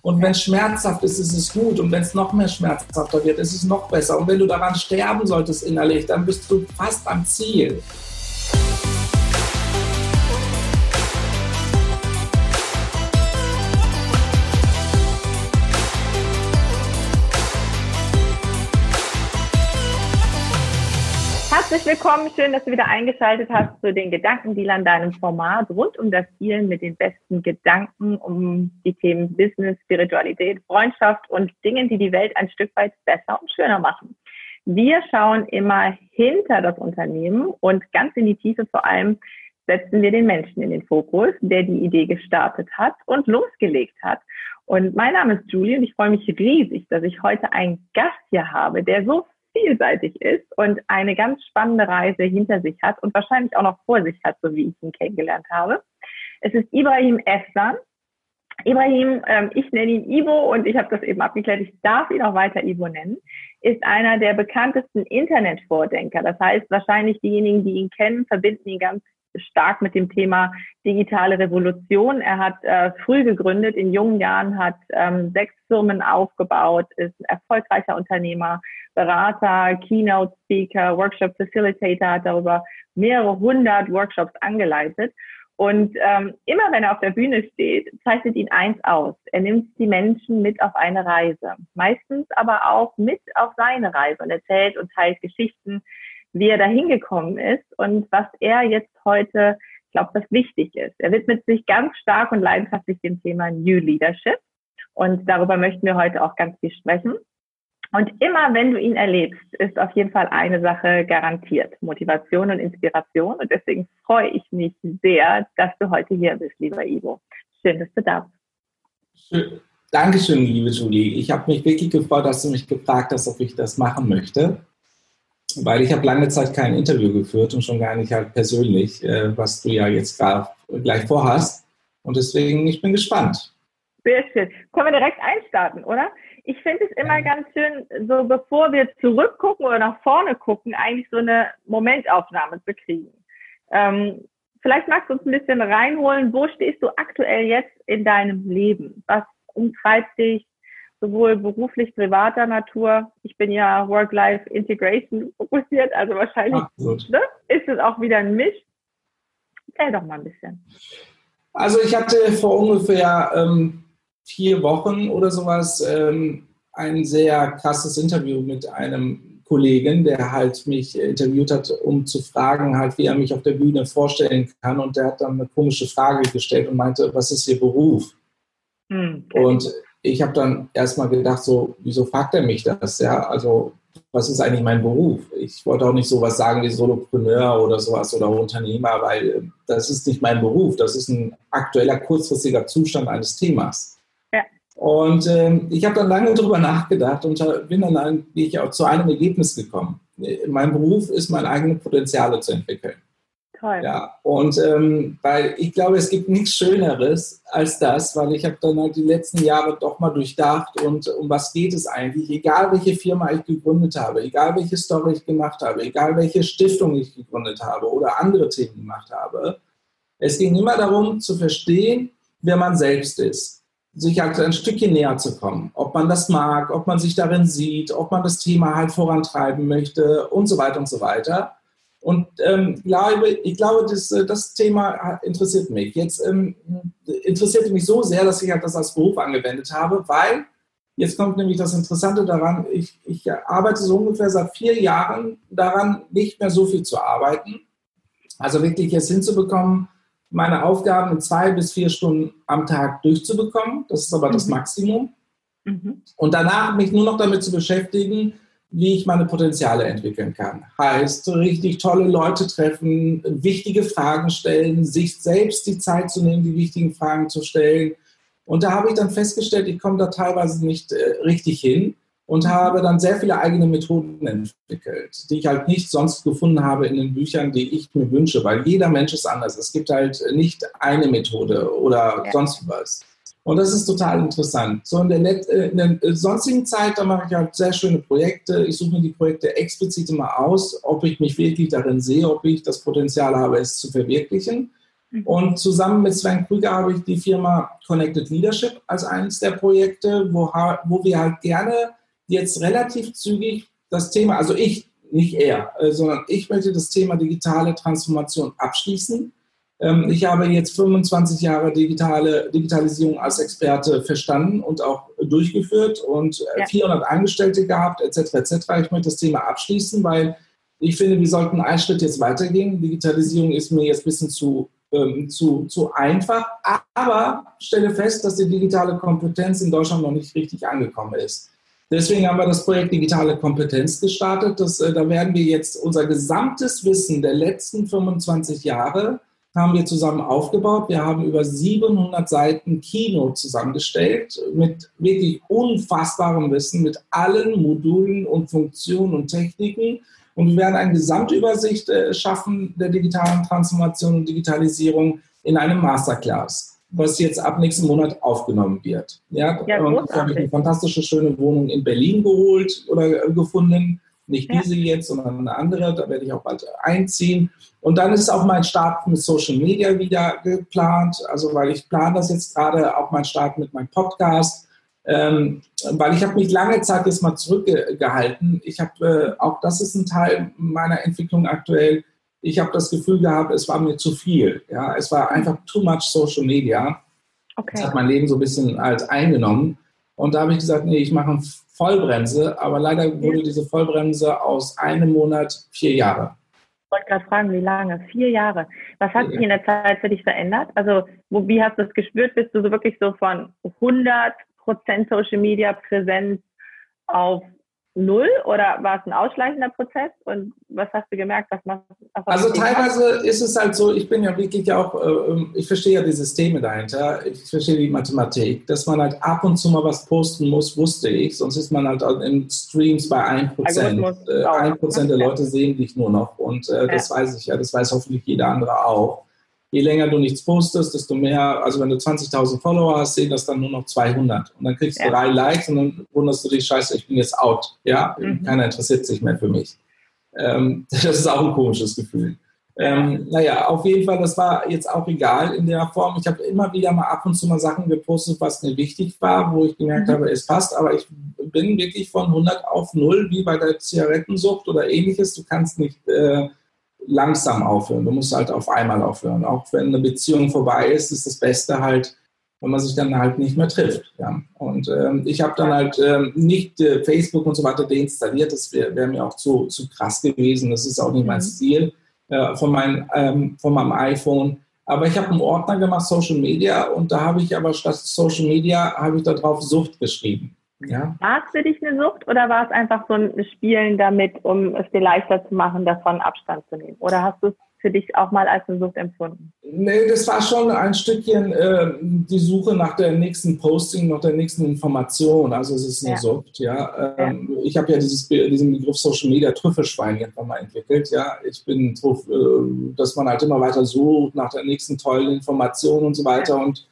Und wenn es schmerzhaft ist, ist es gut. Und wenn es noch mehr schmerzhafter wird, ist es noch besser. Und wenn du daran sterben solltest innerlich, dann bist du fast am Ziel. Herzlich willkommen, schön, dass du wieder eingeschaltet hast zu den Gedankendealern, deinem Format rund um das Zielen mit den besten Gedanken um die Themen Business, Spiritualität, Freundschaft und Dingen, die die Welt ein Stück weit besser und schöner machen. Wir schauen immer hinter das Unternehmen und ganz in die Tiefe vor allem setzen wir den Menschen in den Fokus, der die Idee gestartet hat und losgelegt hat. Und mein Name ist Julie und ich freue mich riesig, dass ich heute einen Gast hier habe, der so vielseitig ist und eine ganz spannende Reise hinter sich hat und wahrscheinlich auch noch vor sich hat, so wie ich ihn kennengelernt habe. Es ist Ibrahim Efsan. Ibrahim, ähm, ich nenne ihn Ivo und ich habe das eben abgeklärt, ich darf ihn auch weiter Ivo nennen, ist einer der bekanntesten Internetvordenker. Das heißt, wahrscheinlich diejenigen, die ihn kennen, verbinden ihn ganz stark mit dem Thema digitale Revolution. Er hat äh, früh gegründet, in jungen Jahren hat ähm, sechs Firmen aufgebaut, ist ein erfolgreicher Unternehmer, Berater, Keynote Speaker, Workshop Facilitator, hat darüber mehrere hundert Workshops angeleitet. Und ähm, immer wenn er auf der Bühne steht, zeichnet ihn eins aus. Er nimmt die Menschen mit auf eine Reise. Meistens aber auch mit auf seine Reise und erzählt und teilt Geschichten, wie er da hingekommen ist und was er jetzt heute glaubt, was wichtig ist. Er widmet sich ganz stark und leidenschaftlich dem Thema New Leadership. Und darüber möchten wir heute auch ganz viel sprechen. Und immer wenn du ihn erlebst, ist auf jeden Fall eine Sache garantiert. Motivation und Inspiration. Und deswegen freue ich mich sehr, dass du heute hier bist, lieber Ivo. Schön, dass du da bist. Dankeschön, liebe Julie. Ich habe mich wirklich gefreut, dass du mich gefragt hast, ob ich das machen möchte weil ich habe lange Zeit kein Interview geführt und schon gar nicht halt persönlich, äh, was du ja jetzt gerade gleich vorhast. Und deswegen, ich bin gespannt. Sehr schön. Können wir direkt einstarten, oder? Ich finde es immer ganz schön, so bevor wir zurückgucken oder nach vorne gucken, eigentlich so eine Momentaufnahme zu kriegen. Ähm, vielleicht magst du uns ein bisschen reinholen, wo stehst du aktuell jetzt in deinem Leben? Was umtreibt dich? Sowohl beruflich, privater Natur. Ich bin ja Work-Life-Integration fokussiert, also wahrscheinlich ne, ist es auch wieder ein Misch. Erzähl doch mal ein bisschen. Also ich hatte vor ungefähr ähm, vier Wochen oder sowas ähm, ein sehr krasses Interview mit einem Kollegen, der halt mich interviewt hat, um zu fragen, halt, wie er mich auf der Bühne vorstellen kann. Und der hat dann eine komische Frage gestellt und meinte, was ist Ihr Beruf? Hm. Und ich habe dann erstmal gedacht, so, wieso fragt er mich das? Ja, also, was ist eigentlich mein Beruf? Ich wollte auch nicht sowas sagen wie Solopreneur oder sowas oder Unternehmer, weil das ist nicht mein Beruf. Das ist ein aktueller, kurzfristiger Zustand eines Themas. Ja. Und äh, ich habe dann lange darüber nachgedacht und bin dann eigentlich auch zu einem Ergebnis gekommen. Mein Beruf ist, meine eigenen Potenziale zu entwickeln. Toll. Ja, und ähm, weil ich glaube, es gibt nichts Schöneres als das, weil ich habe dann halt die letzten Jahre doch mal durchdacht und um was geht es eigentlich, egal welche Firma ich gegründet habe, egal welche Story ich gemacht habe, egal welche Stiftung ich gegründet habe oder andere Themen gemacht habe. Es ging immer darum zu verstehen, wer man selbst ist, sich halt ein Stückchen näher zu kommen, ob man das mag, ob man sich darin sieht, ob man das Thema halt vorantreiben möchte und so weiter und so weiter. Und ähm, glaube, ich glaube, das, äh, das Thema interessiert mich. Jetzt ähm, interessiert mich so sehr, dass ich halt das als Beruf angewendet habe, weil jetzt kommt nämlich das Interessante daran, ich, ich arbeite so ungefähr seit vier Jahren daran, nicht mehr so viel zu arbeiten. Also wirklich jetzt hinzubekommen, meine Aufgaben in zwei bis vier Stunden am Tag durchzubekommen. Das ist aber mhm. das Maximum. Mhm. Und danach mich nur noch damit zu beschäftigen, wie ich meine Potenziale entwickeln kann. Heißt, richtig tolle Leute treffen, wichtige Fragen stellen, sich selbst die Zeit zu nehmen, die wichtigen Fragen zu stellen. Und da habe ich dann festgestellt, ich komme da teilweise nicht äh, richtig hin und habe dann sehr viele eigene Methoden entwickelt, die ich halt nicht sonst gefunden habe in den Büchern, die ich mir wünsche, weil jeder Mensch ist anders. Es gibt halt nicht eine Methode oder ja. sonst was. Und das ist total interessant. So in der, äh, in der äh, sonstigen Zeit, da mache ich halt sehr schöne Projekte. Ich suche mir die Projekte explizit immer aus, ob ich mich wirklich darin sehe, ob ich das Potenzial habe, es zu verwirklichen. Mhm. Und zusammen mit Sven Krüger habe ich die Firma Connected Leadership als eines der Projekte, wo, wo wir halt gerne jetzt relativ zügig das Thema, also ich, nicht er, äh, sondern ich möchte das Thema digitale Transformation abschließen. Ähm, ich habe jetzt 25 Jahre digitale Digitalisierung als Experte verstanden und auch durchgeführt und äh, ja. 400 Angestellte gehabt, etc. etc. Ich möchte das Thema abschließen, weil ich finde, wir sollten einen Schritt jetzt weitergehen. Digitalisierung ist mir jetzt ein bisschen zu, ähm, zu, zu einfach, aber stelle fest, dass die digitale Kompetenz in Deutschland noch nicht richtig angekommen ist. Deswegen haben wir das Projekt Digitale Kompetenz gestartet. Das, äh, da werden wir jetzt unser gesamtes Wissen der letzten 25 Jahre haben wir zusammen aufgebaut. Wir haben über 700 Seiten Kino zusammengestellt mit wirklich unfassbarem Wissen, mit allen Modulen und Funktionen und Techniken. Und wir werden eine Gesamtübersicht äh, schaffen der digitalen Transformation und Digitalisierung in einem Masterclass, was jetzt ab nächsten Monat aufgenommen wird. Ja, ja habe ich eine fantastische, schöne Wohnung in Berlin geholt oder äh, gefunden nicht diese ja. jetzt, sondern eine andere. Da werde ich auch bald einziehen. Und dann ist auch mein Start mit Social Media wieder geplant. Also weil ich plane das jetzt gerade, auch mein Start mit meinem Podcast. Ähm, weil ich habe mich lange Zeit jetzt mal zurückgehalten. Ich habe, äh, auch das ist ein Teil meiner Entwicklung aktuell, ich habe das Gefühl gehabt, es war mir zu viel. Ja, es war einfach too much Social Media. Okay. Das hat mein Leben so ein bisschen halt eingenommen. Und da habe ich gesagt, nee, ich mache ein Vollbremse, aber leider wurde diese Vollbremse aus einem Monat vier Jahre. Ich wollte gerade fragen, wie lange? Vier Jahre. Was hat sich in der Zeit für dich verändert? Also, wo, wie hast du es gespürt? Bist du so wirklich so von 100% Social Media Präsenz auf null oder war es ein ausschleichender Prozess? Und was hast du gemerkt? Was machst, was also teilweise ist es halt so, ich bin ja wirklich auch, äh, ähm, ich verstehe ja die Systeme dahinter, ich verstehe die Mathematik, dass man halt ab und zu mal was posten muss, wusste ich, sonst ist man halt in Streams bei 1%. Prozent. Äh, 1% der Leute sehen dich nur noch und äh, das weiß ich ja, das weiß hoffentlich jeder andere auch je länger du nichts postest, desto mehr, also wenn du 20.000 Follower hast, sehen das dann nur noch 200. Und dann kriegst du ja. drei Likes und dann wunderst du dich, scheiße, ich bin jetzt out. Ja, mhm. keiner interessiert sich mehr für mich. Ähm, das ist auch ein komisches Gefühl. Ähm, naja, auf jeden Fall, das war jetzt auch egal in der Form. Ich habe immer wieder mal ab und zu mal Sachen gepostet, was mir wichtig war, wo ich gemerkt mhm. habe, es passt, aber ich bin wirklich von 100 auf 0, wie bei der Zigarettensucht oder ähnliches. Du kannst nicht äh, langsam aufhören. Du musst halt auf einmal aufhören. Auch wenn eine Beziehung vorbei ist, ist das Beste halt, wenn man sich dann halt nicht mehr trifft. Ja. Und ähm, ich habe dann halt ähm, nicht äh, Facebook und so weiter deinstalliert. Das wäre wär mir auch zu, zu krass gewesen. Das ist auch nicht mein mhm. Stil äh, von, mein, ähm, von meinem iPhone. Aber ich habe einen Ordner gemacht, Social Media, und da habe ich aber statt Social Media, habe ich da drauf Sucht geschrieben. Ja. War es für dich eine Sucht oder war es einfach so ein Spielen damit, um es dir leichter zu machen, davon Abstand zu nehmen? Oder hast du es für dich auch mal als eine Sucht empfunden? Nee, das war schon ein Stückchen äh, die Suche nach der nächsten Posting, nach der nächsten Information. Also es ist eine ja. Sucht, ja. Ähm, ja. Ich habe ja dieses, diesen Begriff Social Media Trüffelschwein irgendwann mal entwickelt, ja. Ich bin, äh, dass man halt immer weiter sucht nach der nächsten tollen Information und so weiter und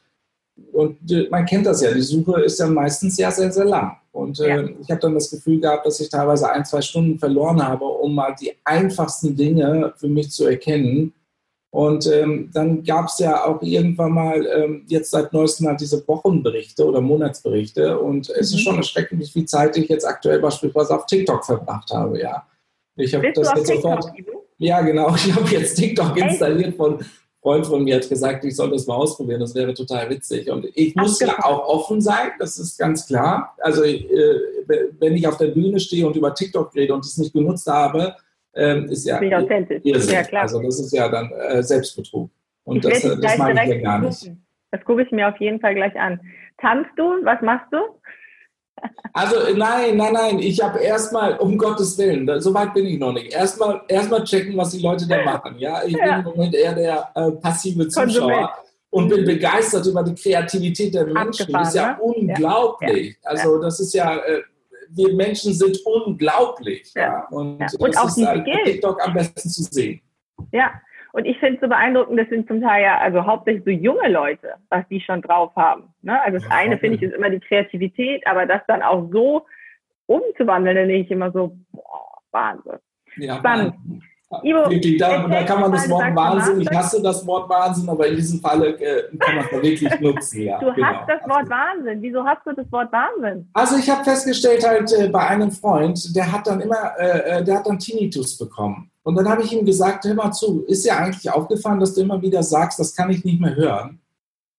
und äh, man kennt das ja, die Suche ist ja meistens sehr, sehr, sehr lang. Und äh, ja. ich habe dann das Gefühl gehabt, dass ich teilweise ein, zwei Stunden verloren habe, um mal die einfachsten Dinge für mich zu erkennen. Und ähm, dann gab es ja auch irgendwann mal ähm, jetzt seit neuestem halt diese Wochenberichte oder Monatsberichte. Und es mhm. ist schon erschreckend, wie viel Zeit ich jetzt aktuell beispielsweise auf TikTok verbracht habe, ja. Ich habe das jetzt sofort. Ja, genau. Ich habe jetzt TikTok installiert von Freund von mir hat gesagt, ich soll das mal ausprobieren, das wäre total witzig. Und ich muss ja auch offen sein, das ist ganz klar. Also äh, wenn ich auf der Bühne stehe und über TikTok rede und es nicht genutzt habe, äh, ist ja, ja klar. Also das ist ja dann äh, Selbstbetrug. Und ich das, äh, das mag ich ja gar nicht. Das gucke ich mir auf jeden Fall gleich an. Tanzt du? Was machst du? Also nein, nein, nein. Ich habe erstmal, um Gottes Willen, so weit bin ich noch nicht. Erstmal erstmal checken, was die Leute da machen. Ja, ich ja. bin im Moment eher der äh, passive Zuschauer und bin begeistert über die Kreativität der Menschen. Das ist ja ne? unglaublich. Ja. Also das ist ja, äh, wir Menschen sind unglaublich. Ja. Und, und das auch ist halt TikTok am besten zu sehen. Ja, und ich finde es so beeindruckend, das sind zum Teil ja, also hauptsächlich so junge Leute, was die schon drauf haben. Ne? Also das eine finde ich ist immer die Kreativität, aber das dann auch so umzuwandeln, dann denke ich immer so, boah, Wahnsinn. Ja, Spannend. Ivo, wirklich, da, da, kann man das Wort Wahnsinn, ich hasse das Wort Wahnsinn, aber in diesem Falle äh, kann man es da wirklich nutzen. Ja, du genau. hast das Wort Wahnsinn. Wieso hast du das Wort Wahnsinn? Also ich habe festgestellt halt äh, bei einem Freund, der hat dann immer, äh, äh der hat dann Tinnitus bekommen. Und dann habe ich ihm gesagt, hör mal zu, ist ja eigentlich aufgefallen, dass du immer wieder sagst, das kann ich nicht mehr hören.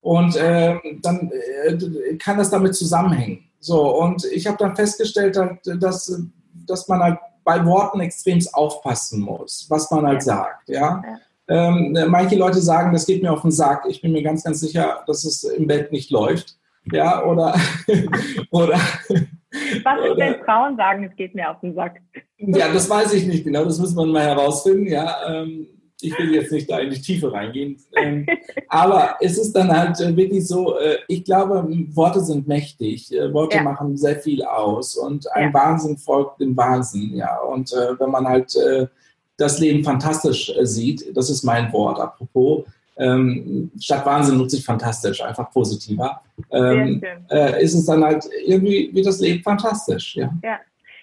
Und äh, dann äh, kann das damit zusammenhängen. So, und ich habe dann festgestellt, dass, dass man halt bei Worten extrem aufpassen muss, was man halt sagt. Ja? Ähm, manche Leute sagen, das geht mir auf den Sack. Ich bin mir ganz, ganz sicher, dass es im Bett nicht läuft. Ja, oder, oder was ist, wenn Frauen sagen, es geht mir auf den Sack? Ja, das weiß ich nicht genau. Das muss man mal herausfinden. Ja, ähm, ich will jetzt nicht da in die Tiefe reingehen. Ähm, aber es ist dann halt äh, wirklich so, äh, ich glaube, Worte sind mächtig. Äh, Worte ja. machen sehr viel aus und ein ja. Wahnsinn folgt dem Wahnsinn. Ja, und wenn man halt das Leben fantastisch sieht, das ist mein Wort, apropos, ähm, statt Wahnsinn nutze ich fantastisch, einfach positiver, ähm, äh, ist es dann halt irgendwie wie das Leben fantastisch. Ja. ja.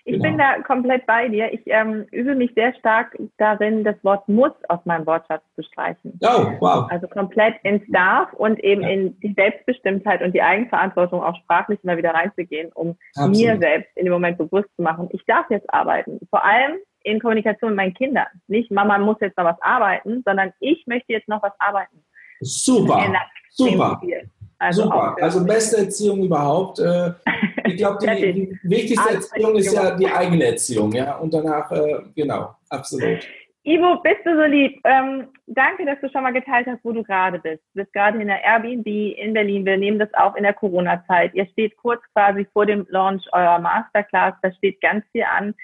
Ich genau. bin da komplett bei dir. Ich ähm, übe mich sehr stark darin, das Wort muss aus meinem Wortschatz zu streichen. Oh, wow. Also komplett ins Darf und eben ja. in die Selbstbestimmtheit und die Eigenverantwortung auch sprachlich immer wieder reinzugehen, um Absolut. mir selbst in dem Moment bewusst zu machen, ich darf jetzt arbeiten. Vor allem in Kommunikation mit meinen Kindern. Nicht Mama muss jetzt noch was arbeiten, sondern ich möchte jetzt noch was arbeiten. Super. Super. Also, Super. also beste Erziehung überhaupt. Äh, ich glaube, die, die, wichtigste Erziehung ist ja die eigene Erziehung, ja. Und danach, äh, genau, absolut. Ivo, bist du so lieb? Ähm, danke, dass du schon mal geteilt hast, wo du gerade bist. Du bist gerade in der Airbnb in Berlin. Wir nehmen das auf in der Corona-Zeit. Ihr steht kurz quasi vor dem Launch eurer Masterclass. Da steht ganz viel an.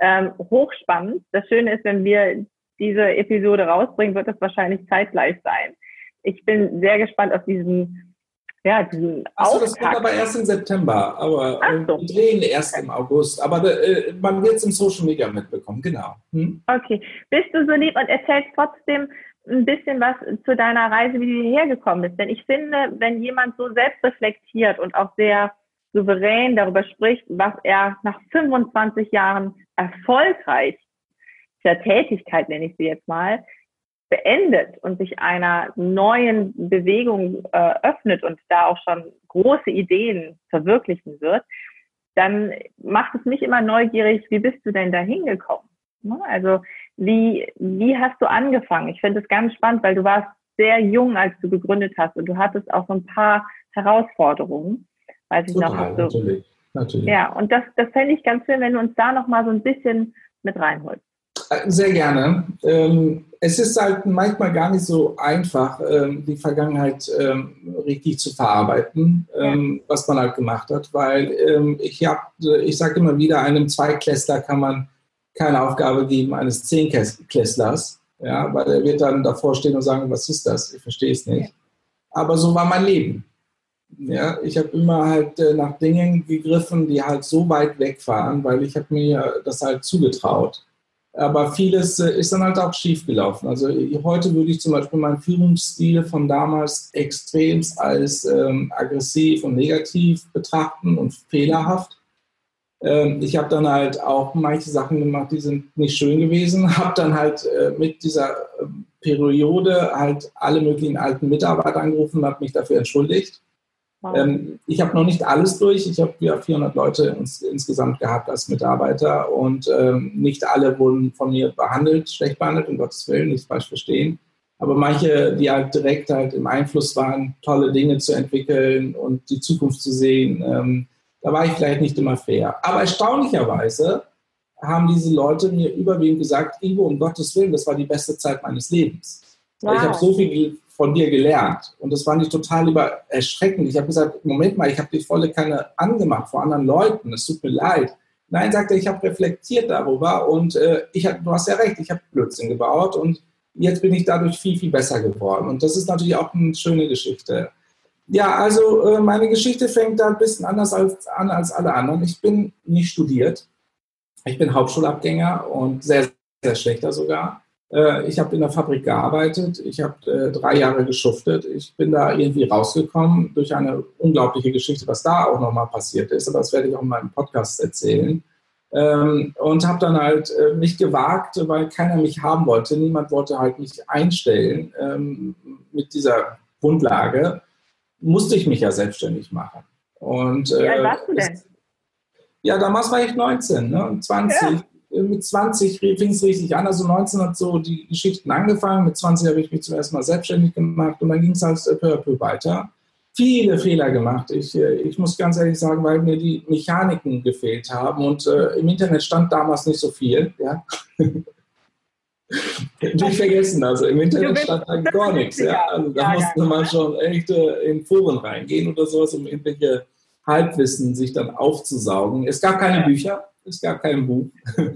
Ähm, hochspannend. Das Schöne ist, wenn wir diese Episode rausbringen, wird das wahrscheinlich zeitgleich sein. Ich bin sehr gespannt auf diesen ja, diesen Achso, das kommt aber erst im September, aber äh, so. wir drehen erst im August. Aber äh, man wird es im Social Media mitbekommen, genau. Hm? Okay. Bist du so lieb und erzählst trotzdem ein bisschen was zu deiner Reise, wie du hierher gekommen bist? Denn ich finde, wenn jemand so selbst reflektiert und auch sehr souverän darüber spricht, was er nach 25 Jahren erfolgreich der Tätigkeit, nenne ich sie jetzt mal, beendet und sich einer neuen Bewegung äh, öffnet und da auch schon große Ideen verwirklichen wird, dann macht es mich immer neugierig, wie bist du denn da hingekommen? Ne? Also wie, wie hast du angefangen? Ich finde es ganz spannend, weil du warst sehr jung, als du gegründet hast und du hattest auch so ein paar Herausforderungen. Weiß ich Total, noch. Du, natürlich, natürlich. Ja, und das, das fände ich ganz schön, wenn du uns da noch mal so ein bisschen mit reinholst. Sehr gerne. Ähm, es ist halt manchmal gar nicht so einfach, ähm, die Vergangenheit ähm, richtig zu verarbeiten, was man halt gemacht hat, weil ich habe, ich sage immer wieder, einem Zweiklässler kann man keine Aufgabe geben eines Zehnklässlers, ja, weil er wird dann davor stehen und sagen, was ist das? Ich verstehe es nicht. Aber so war mein Leben. Ja, ich habe immer halt äh, nach Dingen gegriffen, die halt so weit weg waren, weil ich habe mir das halt zugetraut. Aber vieles äh, ist dann halt auch schief gelaufen. Also heute würde ich zum Beispiel meinen Führungsstil von damals extrem als ähm, aggressiv und negativ betrachten und fehlerhaft. Ähm, ich habe dann halt auch manche Sachen gemacht, die sind nicht schön gewesen. Habe dann halt äh, mit dieser äh, Periode halt alle möglichen alten Mitarbeiter angerufen und habe mich dafür entschuldigt. Ähm, ich habe noch nicht alles durch. Ich habe ja 400 Leute ins, insgesamt gehabt als Mitarbeiter und ähm, nicht alle wurden von mir behandelt, schlecht behandelt, um Gottes Willen, nicht falsch verstehen. Aber manche, die halt direkt halt im Einfluss waren, tolle Dinge zu entwickeln und die Zukunft zu sehen, ähm, da war ich vielleicht nicht immer fair. Aber erstaunlicherweise haben diese Leute mir überwiegend gesagt, Ingo, um Gottes Willen, das war die beste Zeit meines Lebens. Wow. Ich habe so viel von dir gelernt. Und das fand ich total über erschreckend. Ich habe gesagt, Moment mal, ich habe die volle Kanne angemacht vor anderen Leuten. Es tut mir leid. Nein, sagte er, ich habe reflektiert darüber und äh, ich hab, du hast ja recht, ich habe Blödsinn gebaut und jetzt bin ich dadurch viel, viel besser geworden. Und das ist natürlich auch eine schöne Geschichte. Ja, also äh, meine Geschichte fängt da ein bisschen anders als, an als alle anderen. Ich bin nicht studiert. Ich bin Hauptschulabgänger und sehr, sehr schlechter sogar. Äh, ich habe in der Fabrik gearbeitet, ich habe äh, drei Jahre geschuftet. Ich bin da irgendwie rausgekommen durch eine unglaubliche Geschichte, was da auch nochmal passiert ist. Aber das werde ich auch in meinem Podcast erzählen. Ähm, und habe dann halt äh, mich gewagt, weil keiner mich haben wollte. Niemand wollte halt mich einstellen ähm, mit dieser Grundlage. Musste ich mich ja selbstständig machen. Und, Wie alt warst du denn? Ja, damals war ich 19, ne? 20. Ja. Äh, mit 20 fing es richtig an. Also 19 hat so die Geschichten angefangen. Mit 20 habe ich mich zum ersten Mal selbstständig gemacht und dann ging es halt peu à peu weiter. Viele Fehler gemacht. Ich, äh, ich muss ganz ehrlich sagen, weil mir die Mechaniken gefehlt haben und äh, im Internet stand damals nicht so viel. Ja. Nicht vergessen, also im Internet stand dann gar nichts. Ja? Also da musste man schon echt äh, in Foren reingehen oder sowas, um irgendwelche Halbwissen sich dann aufzusaugen. Es gab keine Bücher, es gab kein Buch.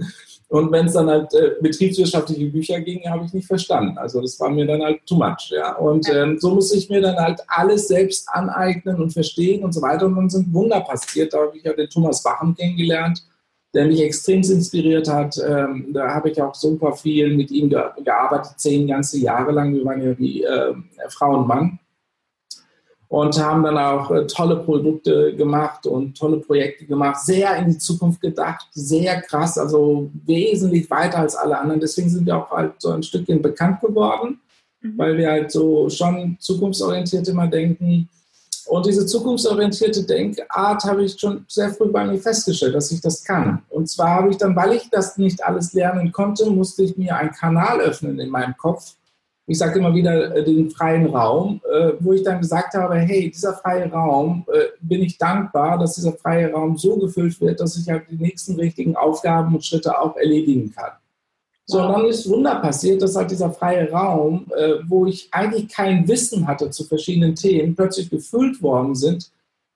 Und wenn es dann halt äh, betriebswirtschaftliche Bücher ging, habe ich nicht verstanden. Also das war mir dann halt too much. Ja? Und ähm, so muss ich mir dann halt alles selbst aneignen und verstehen und so weiter. Und dann sind Wunder passiert. Da habe ich ja den Thomas Bachem kennengelernt, der mich extrem inspiriert hat. Ähm, da habe ich auch super viel mit ihm gearbeitet, zehn ganze Jahre lang. Wir waren ja wie äh, Frau und Mann und haben dann auch äh, tolle Produkte gemacht und tolle Projekte gemacht, sehr in die Zukunft gedacht, sehr krass, also wesentlich weiter als alle anderen. Deswegen sind wir auch halt so ein Stückchen bekannt geworden, mhm. weil wir halt so schon zukunftsorientiert immer denken. Und diese zukunftsorientierte Denkart habe ich schon sehr früh bei mir festgestellt, dass ich das kann. Und zwar habe ich dann, weil ich das nicht alles lernen konnte, musste ich mir einen Kanal öffnen in meinem Kopf, ich sage immer wieder äh, den freien Raum, äh, wo ich dann gesagt habe, hey, dieser freie Raum, äh, bin ich dankbar, dass dieser freie Raum so gefüllt wird, dass ich halt die nächsten richtigen Aufgaben und Schritte auch erledigen kann. So, und dann ist Wunder passiert, dass halt dieser freie Raum, wo ich eigentlich kein Wissen hatte zu verschiedenen Themen, plötzlich gefüllt worden sind.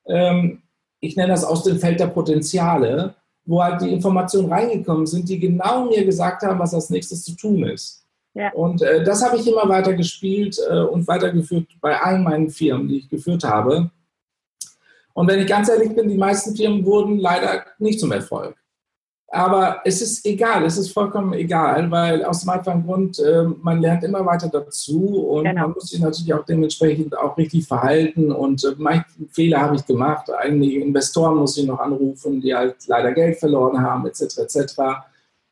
Ähm, ich nenne das aus dem Feld der Potenziale, wo halt die Informationen reingekommen sind, die genau mir gesagt haben, was als nächstes zu tun ist. Ja. Und äh, das habe ich immer weiter gespielt äh, und weitergeführt bei allen meinen Firmen, die ich geführt habe. Und wenn ich ganz ehrlich bin, die meisten Firmen wurden leider nicht zum Erfolg. Aber es ist egal, es ist vollkommen egal, weil aus dem einfachen Grund, äh, man lernt immer weiter dazu und genau. man muss sich natürlich auch dementsprechend auch richtig verhalten. Und äh, manche Fehler habe ich gemacht. Einige Investoren muss ich noch anrufen, die halt leider Geld verloren haben, etc. etc.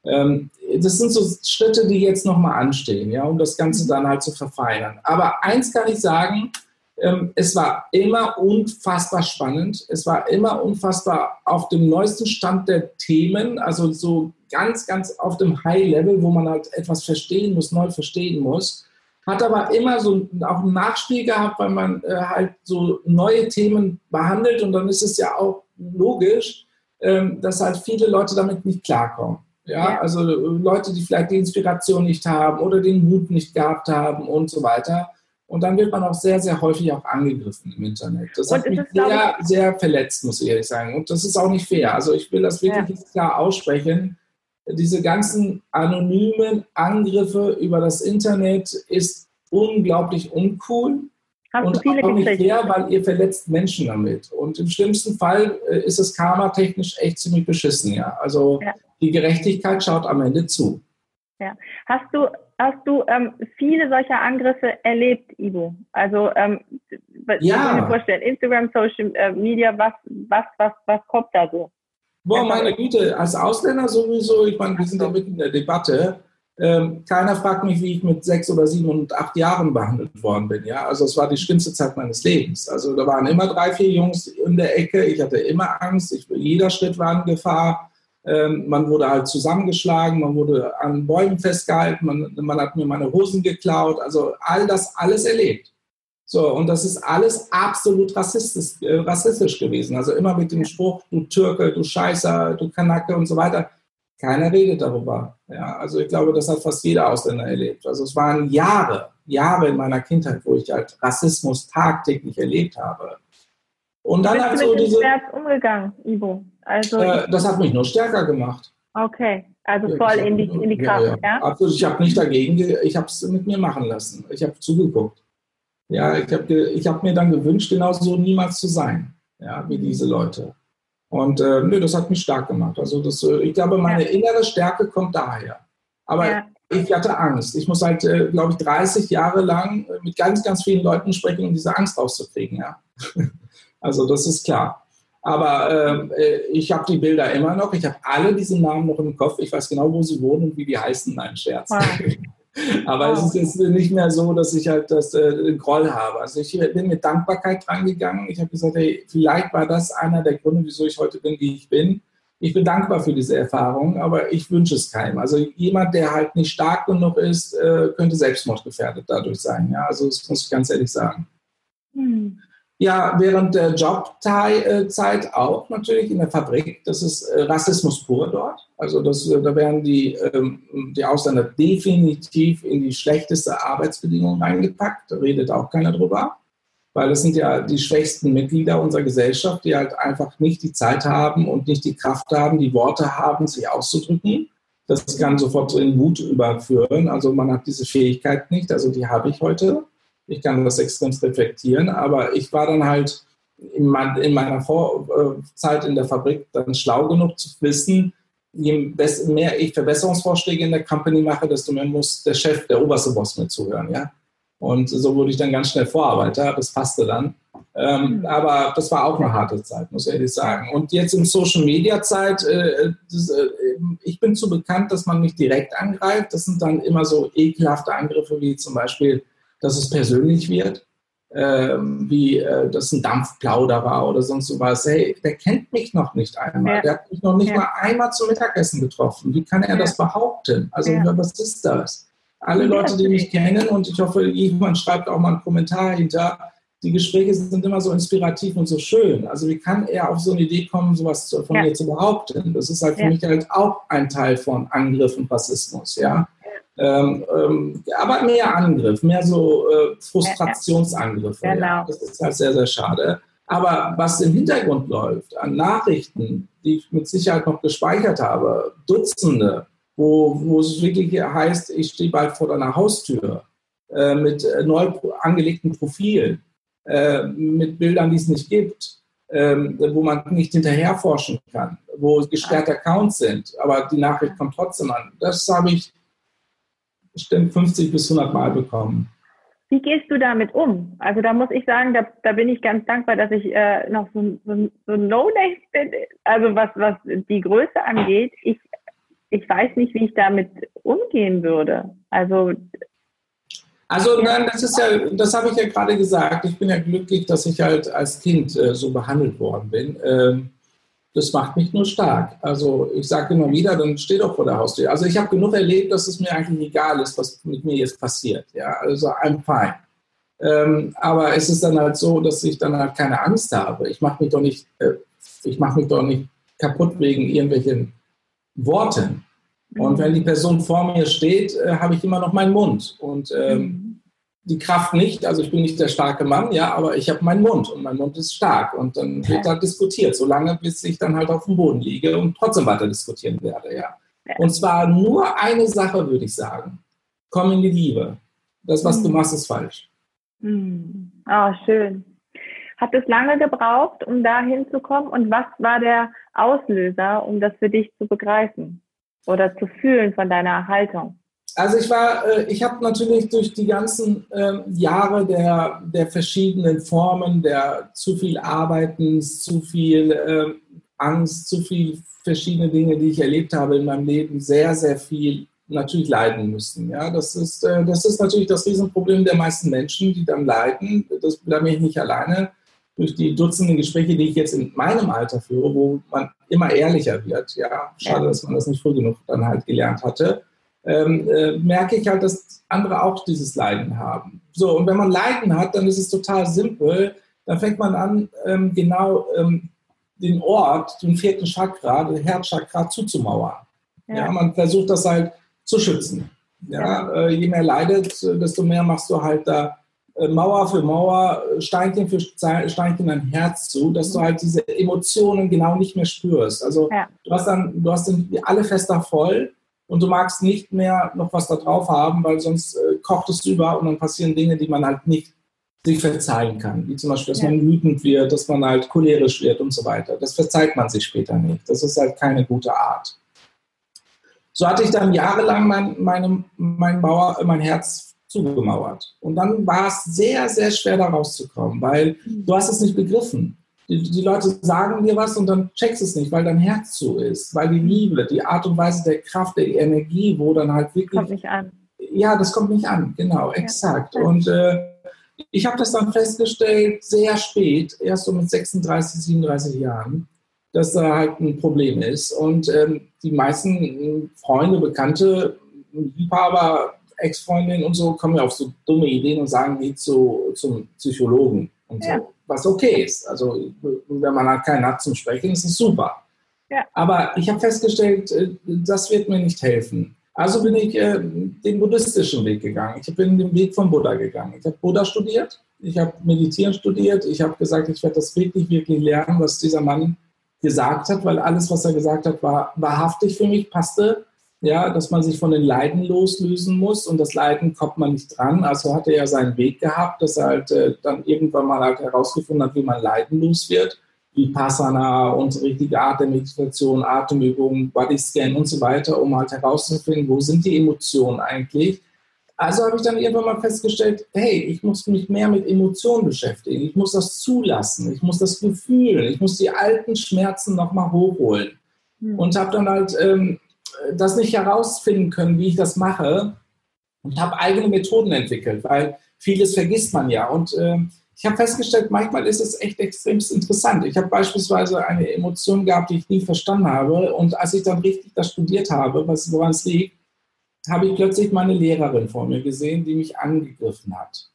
Ähm, das sind so Schritte, die jetzt nochmal anstehen, ja, um das Ganze dann halt zu verfeinern. Aber eins kann ich sagen, ähm, es war immer unfassbar spannend. Es war immer unfassbar auf dem neuesten Stand der Themen, also so ganz, ganz auf dem High-Level, wo man halt etwas verstehen muss, neu verstehen muss. Hat aber immer so auch ein Nachspiel gehabt, weil man äh, halt so neue Themen behandelt und dann ist es ja auch logisch, ähm, dass halt viele Leute damit nicht klarkommen. Ja, also äh, Leute, die vielleicht die Inspiration nicht haben oder den Mut nicht gehabt haben und so weiter. Und dann wird man auch sehr, sehr häufig auch angegriffen im Internet. Das und hat mich sehr, sehr verletzt, muss ich ehrlich sagen. Und das ist auch nicht fair. Also ich will das wirklich ja. klar aussprechen. Diese ganzen anonymen Angriffe über das Internet ist unglaublich uncool. Hast und auch nicht fair, weil ihr verletzt Menschen damit. Und im schlimmsten Fall äh, ist es karmatechnisch echt ziemlich beschissen, ja. Also ja die Gerechtigkeit schaut am Ende zu. Ja. Hast du, hast du ähm, viele solcher Angriffe erlebt, Ivo? Also, ähm, ja. ich mir vorstellen, Instagram, Social äh, Media, was, was, was, was kommt da so? Boah, meine Güte, als Ausländer sowieso, ich meine, wir sind ja mitten in der Debatte. Ähm, keiner fragt mich, wie ich mit sechs oder sieben und acht Jahren behandelt worden bin. Ja, also es war die schlimmste Zeit meines Lebens. Also da waren immer drei, vier Jungs in der Ecke. Ich hatte immer Angst. Ich, jeder Schritt war in Gefahr. Ähm, man wurde halt zusammengeschlagen, man wurde an Bäumen festgehalten, man, man hat mir meine Hosen geklaut, also all das alles erlebt. So, und das ist alles absolut rassistisch, äh, rassistisch gewesen. Also immer mit dem Spruch, du Türke, du Scheißer, du Kanake und so weiter. Keiner redet darüber. Ja, also ich glaube, das hat fast jeder Ausländer erlebt. Also es waren Jahre, Jahre in meiner Kindheit, wo ich halt Rassismus tagtäglich erlebt habe. Und dann halt so diese. Umgegangen, Ivo? Also äh, das hat mich nur stärker gemacht. Okay, also voll in die, in die Kraft, ja? ja? Absolut, ich habe nicht dagegen, ich habe es mit mir machen lassen. Ich habe zugeguckt. Ja, ich habe ich hab mir dann gewünscht, genauso niemals zu sein, ja, wie diese Leute. Und äh, nö, das hat mich stark gemacht. Also das, äh, ich glaube, meine ja. innere Stärke kommt daher. Aber ja. ich hatte Angst. Ich muss halt, äh, glaube ich, 30 Jahre lang mit ganz, ganz vielen Leuten sprechen, um diese Angst rauszukriegen. Ja? also das ist klar. Aber äh, ich habe die Bilder immer noch. Ich habe alle diese Namen noch im Kopf. Ich weiß genau, wo sie wohnen und wie die heißen. Nein, Scherz. Wow. Aber wow. es ist jetzt nicht mehr so, dass ich halt das äh, Groll habe. Also ich bin mit Dankbarkeit drangegangen. Ich habe gesagt, hey, vielleicht war das einer der Gründe, wieso ich heute bin, wie ich bin. Ich bin dankbar für diese Erfahrung, aber ich wünsche es keinem. Also jemand, der halt nicht stark genug ist, äh, könnte selbstmordgefährdet dadurch sein. Ja, also das muss ich ganz ehrlich sagen. Hm. Ja, während der Jobzeit auch natürlich in der Fabrik. Das ist äh, Rassismus pur dort. Also das, äh, da werden die, ähm, die Ausländer definitiv in die schlechteste Arbeitsbedingungen reingepackt. Da redet auch keiner drüber. Weil das sind ja die schwächsten Mitglieder unserer Gesellschaft, die halt einfach nicht die Zeit haben und nicht die Kraft haben, die Worte haben, sich auszudrücken. Das kann sofort in Wut überführen. Also man hat diese Fähigkeit nicht. Also die habe ich heute. Ich kann das extrem reflektieren, aber ich war dann halt in, meiner Vorzeit in der Fabrik dann schlau genug zu wissen, je mehr ich Verbesserungsvorschläge in der Company mache, desto mehr muss der Chef, der oberste Boss mir zuhören, ja. Und so wurde ich dann ganz schnell Vorarbeiter, das passte dann. Ähm, mhm. aber das war auch eine harte Zeit, muss ich ehrlich sagen. Und jetzt in Social Media Zeit, äh, das, äh, ich bin zu bekannt, dass man mich direkt angreift. Das sind dann immer so ekelhafte Angriffe, wie zum Beispiel, dass es persönlich wird, ähm, wie äh, das ein Dampfplauder war oder sonst was. Hey, der kennt mich noch nicht einmal. Ja. Der hat mich noch nicht ja. mal einmal zum Mittagessen getroffen. Wie kann er ja. das behaupten? Also, was ist das? Alle Leute, die mich kennen, und ich hoffe, jemand schreibt auch mal einen Kommentar hinter, die Gespräche sind immer so inspirativ und so schön. Also wie kann er auf so eine Idee kommen, sowas von ja. mir zu behaupten? Das ist halt für ja. mich halt auch ein Teil von Angriff und Rassismus, ja. Ähm, ähm, aber mehr Angriff, mehr so äh, Frustrationsangriffe. Genau. Ja. Das ist halt sehr, sehr schade. Aber was im Hintergrund läuft an Nachrichten, die ich mit Sicherheit noch gespeichert habe, Dutzende, wo, wo es wirklich heißt, ich stehe bald vor deiner Haustür äh, mit äh, neu angelegten Profilen, äh, mit Bildern, die es nicht gibt, ähm, wo man nicht hinterher forschen kann, wo gesperrte Accounts sind, aber die Nachricht kommt trotzdem an. Das habe ich bestimmt 50 bis 100 Mal bekommen. Wie gehst du damit um? Also da muss ich sagen, da, da bin ich ganz dankbar, dass ich äh, noch so, so, so No-Name bin. Also was, was die Größe angeht, ich, ich weiß nicht, wie ich damit umgehen würde. Also also nein, das ist ja, das habe ich ja gerade gesagt. Ich bin ja glücklich, dass ich halt als Kind äh, so behandelt worden bin. Ähm, das macht mich nur stark. Also ich sage immer wieder, dann steh doch vor der Haustür. Also ich habe genug erlebt, dass es mir eigentlich egal ist, was mit mir jetzt passiert. Ja, also I'm fine. Ähm, aber es ist dann halt so, dass ich dann halt keine Angst habe. Ich mache mich doch nicht, äh, ich mache mich doch nicht kaputt wegen irgendwelchen Worten. Und wenn die Person vor mir steht, äh, habe ich immer noch meinen Mund. Und ähm, mhm. Die Kraft nicht, also ich bin nicht der starke Mann, ja, aber ich habe meinen Mund und mein Mund ist stark. Und dann wird da diskutiert, solange bis ich dann halt auf dem Boden liege und trotzdem weiter diskutieren werde, ja. Und zwar nur eine Sache, würde ich sagen. Komm in die Liebe. Das, was mhm. du machst, ist falsch. Mhm. Ah, oh, schön. Hat es lange gebraucht, um da hinzukommen? Und was war der Auslöser, um das für dich zu begreifen? oder zu fühlen von deiner Haltung? Also ich war, äh, ich habe natürlich durch die ganzen ähm, Jahre der, der verschiedenen Formen, der zu viel Arbeitens, zu viel ähm, Angst, zu viel verschiedene Dinge, die ich erlebt habe in meinem Leben, sehr, sehr viel natürlich leiden müssen. Ja, das ist, äh, das ist natürlich das Riesenproblem der meisten Menschen, die dann leiden. Das bin ich nicht alleine durch die Dutzenden Gespräche, die ich jetzt in meinem Alter führe, wo man immer ehrlicher wird, ja, schade, dass man das nicht früh genug dann halt gelernt hatte, ähm, äh, merke ich halt, dass andere auch dieses Leiden haben. So, und wenn man Leiden hat, dann ist es total simpel, dann fängt man an, ähm, genau ähm, den Ort, den vierten Chakra, den Herzchakra zuzumauern. Ja. ja. man versucht das halt zu schützen. Ja, äh, je mehr leidet, desto mehr machst du halt da äh, Mauer für Mauer, Steinchen für Steinchen ein Herz zu, dass du halt diese Emotionen genau nicht mehr spürst. Also ja. du hast dann, du hast dann alle Fester voll und du magst nicht mehr noch was da drauf haben, weil sonst äh, kocht es über und dann passieren Dinge, die man halt nicht sich verzeihen kann. Wie zum Beispiel, dass ja. man wütend wird, dass man halt cholerisch wird und so weiter. Das verzeiht man sich später nicht. Das ist halt keine gute Art. So hatte ich dann jahrelang mein, meine, mein, Mauer, mein Herz zugemauert. Und dann war es sehr, sehr schwer, da rauszukommen, weil du hast es nicht begriffen. Die, die, Leute sagen dir was und dann checkst es nicht, weil dein Herz so ist, weil die Liebe, die Art und Weise der Kraft, der Energie, wo dann halt wirklich. Kommt nicht an. Ja, das kommt nicht an, genau, exakt. Ja. Und äh, ich habe das dann festgestellt, sehr spät, erst so mit 36, 37 Jahren, dass da halt ein Problem ist. Und ähm, die meisten Freunde, Bekannte, Liebhaber, Ex-Freundinnen und so kommen ja auf so dumme Ideen und sagen, geh zu, zum Psychologen und so. Was okay ist. Also, wenn man halt keinen hat zum Sprechen, ist es super. Ja. Aber ich habe festgestellt, äh, das wird mir nicht helfen. Also bin ich äh, den buddhistischen Weg gegangen. Ich bin den Weg von Buddha gegangen. Ich habe Buddha studiert, ich habe Meditieren studiert, ich habe gesagt, ich werde das wirklich, wirklich lernen, was dieser Mann gesagt hat, weil alles, was er gesagt hat, war wahrhaftig für mich, passte. Ja, dass man sich von den Leiden loslösen muss und das Leiden kommt man nicht dran. Also hat er ja seinen Weg gehabt, dass er halt äh, dann irgendwann mal halt herausgefunden hat, wie man leidenlos wird. Vipassana und richtige Art der Meditation, Atemübungen, Bodyscan und so weiter, um halt herauszufinden, wo sind die Emotionen eigentlich. Also habe ich dann irgendwann mal festgestellt, hey, ich muss mich mehr mit Emotionen beschäftigen. Ich muss das zulassen. Ich muss das Gefühl, ich muss die alten Schmerzen nochmal hochholen. Mhm. Und habe dann halt ähm, das nicht herausfinden können, wie ich das mache. Und habe eigene Methoden entwickelt, weil vieles vergisst man ja. Und äh, ich habe festgestellt, manchmal ist es echt extrem interessant. Ich habe beispielsweise eine Emotion gehabt, die ich nie verstanden habe. Und als ich dann richtig das studiert habe, was, woran es liegt, habe ich plötzlich meine Lehrerin vor mir gesehen, die mich angegriffen hat.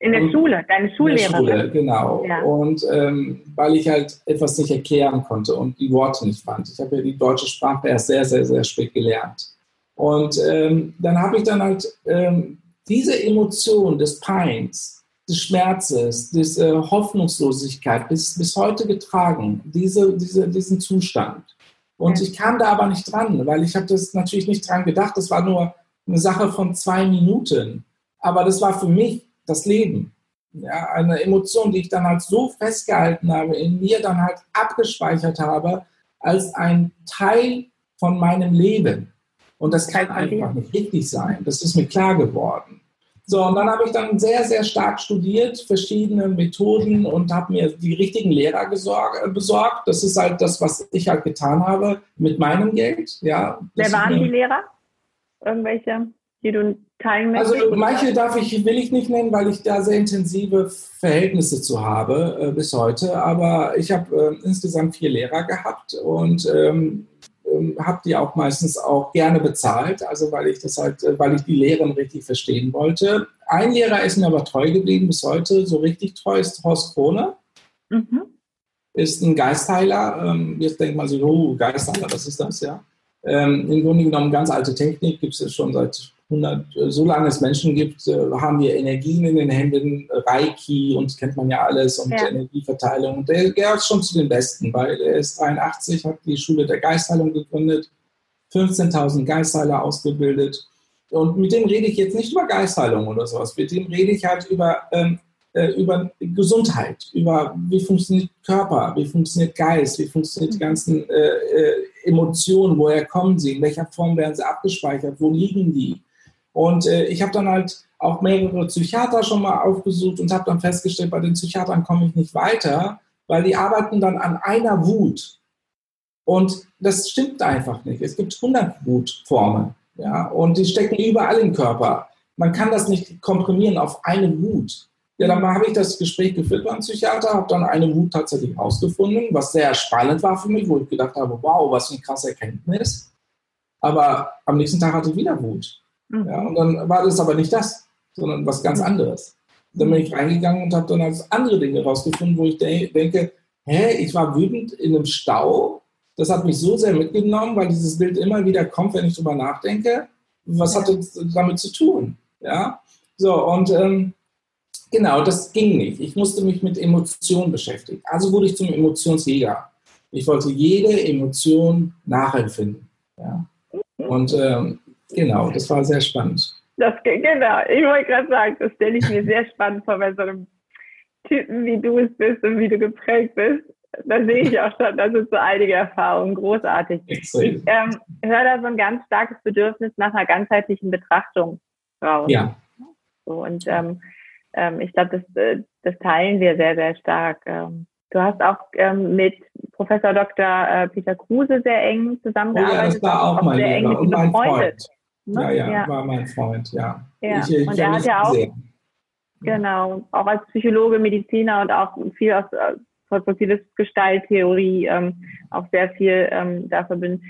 In der und Schule, deine Schullehrerin? In der Schule, genau. Ja. Und ähm, weil ich halt etwas nicht erklären konnte und die Worte nicht fand. Ich habe ja die deutsche Sprache erst sehr, sehr, sehr spät gelernt. Und ähm, dann habe ich dann halt ähm, diese Emotion des Peins, des Schmerzes, des äh, Hoffnungslosigkeit bis, bis heute getragen, diese, diese, diesen Zustand. Und ich kam da aber nicht dran, weil ich habe das natürlich nicht dran gedacht. Das war nur eine Sache von zwei Minuten. Aber das war für mich das Leben. Ja, eine Emotion, die ich dann halt so festgehalten habe, in mir dann halt abgespeichert habe, als ein Teil von meinem Leben. Und das kann einfach nicht richtig sein. Das ist mir klar geworden. So, und dann habe ich dann sehr, sehr stark studiert, verschiedene Methoden und habe mir die richtigen Lehrer gesorg, äh, besorgt. Das ist halt das, was ich halt getan habe mit meinem Geld. Ja, Wer waren die Lehrer? Irgendwelche, die du teilen möchtest? Also manche darf ich, will ich nicht nennen, weil ich da sehr intensive Verhältnisse zu habe äh, bis heute. Aber ich habe äh, insgesamt vier Lehrer gehabt und ähm, ähm, habe die auch meistens auch gerne bezahlt, also weil ich das halt, äh, weil ich die Lehren richtig verstehen wollte. Ein Lehrer ist mir aber treu geblieben bis heute, so richtig treu ist Horst Krone. Mhm. Ist ein Geistheiler. Ähm, jetzt denkt man sich, oh, Geistheiler, was ist das, ja? Ähm, Im Grunde genommen ganz alte Technik, gibt es schon seit 100, äh, solange es Menschen gibt, äh, haben wir Energien in den Händen, Reiki und kennt man ja alles und ja. Energieverteilung. Der gehört schon zu den Besten, weil er ist 83, hat die Schule der Geistheilung gegründet, 15.000 Geistheiler ausgebildet. Und mit dem rede ich jetzt nicht über Geistheilung oder sowas, mit dem rede ich halt über, ähm, äh, über Gesundheit, über wie funktioniert Körper, wie funktioniert Geist, wie funktioniert die ganzen äh, äh, Emotionen, woher kommen sie, in welcher Form werden sie abgespeichert, wo liegen die und äh, ich habe dann halt auch mehrere Psychiater schon mal aufgesucht und habe dann festgestellt, bei den Psychiatern komme ich nicht weiter, weil die arbeiten dann an einer Wut. Und das stimmt einfach nicht. Es gibt 100 Wutformen. Ja, und die stecken überall im Körper. Man kann das nicht komprimieren auf eine Wut. Ja, dann habe ich das Gespräch geführt beim Psychiater, habe dann eine Wut tatsächlich herausgefunden, was sehr spannend war für mich, wo ich gedacht habe, wow, was für eine krasse Erkenntnis. Aber am nächsten Tag hatte ich wieder Wut. Mhm. Ja, und dann war das aber nicht das, sondern was ganz anderes. Dann bin ich reingegangen und habe dann als andere Dinge rausgefunden, wo ich de denke, hä, ich war wütend in einem Stau. Das hat mich so sehr mitgenommen, weil dieses Bild immer wieder kommt, wenn ich drüber nachdenke. Was hat das damit zu tun? Ja, so und ähm, genau, das ging nicht. Ich musste mich mit Emotionen beschäftigen. Also wurde ich zum Emotionsjäger. Ich wollte jede Emotion nachempfinden. Ja? Und ähm, Genau, das war sehr spannend. Das, genau, ich wollte gerade sagen, das stelle ich mir sehr spannend vor bei so einem Typen, wie du es bist und wie du geprägt bist. Da sehe ich auch schon, das sind so einige Erfahrungen, großartig. Extrem. Ich ähm, höre da so ein ganz starkes Bedürfnis nach einer ganzheitlichen Betrachtung raus. Ja. So, und ähm, ähm, ich glaube, das, äh, das teilen wir sehr, sehr stark. Ähm, Du hast auch ähm, mit Professor Dr. Äh, Peter Kruse sehr eng zusammengearbeitet. Oh ja, das war auch, auch mein sehr Lehrer und mein Freund. Ne? Ja, ja, ja, war mein Freund, ja. ja. Ich, ich und er hat ja auch, sehr. genau, auch als Psychologe, Mediziner und auch viel aus äh, vieles Gestalttheorie ähm, auch sehr viel ähm, da verbinden.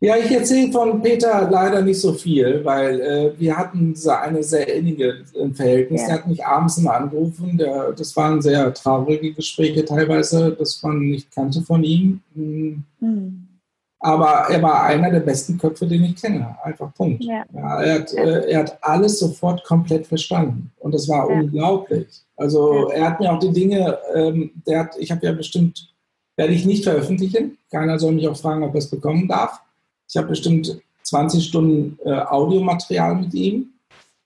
Ja, ich erzähle von Peter leider nicht so viel, weil äh, wir hatten eine sehr innige äh, Verhältnis. Ja. Er hat mich abends immer angerufen. Der, das waren sehr traurige Gespräche teilweise, das man nicht kannte von ihm. Mhm. Aber er war einer der besten Köpfe, den ich kenne. Einfach Punkt. Ja. Ja, er, hat, äh, er hat alles sofort komplett verstanden. Und das war unglaublich. Also er hat mir auch die Dinge, ähm, der hat, ich habe ja bestimmt, werde ich nicht veröffentlichen. Keiner soll mich auch fragen, ob er es bekommen darf. Ich habe bestimmt 20 Stunden äh, Audiomaterial mit ihm.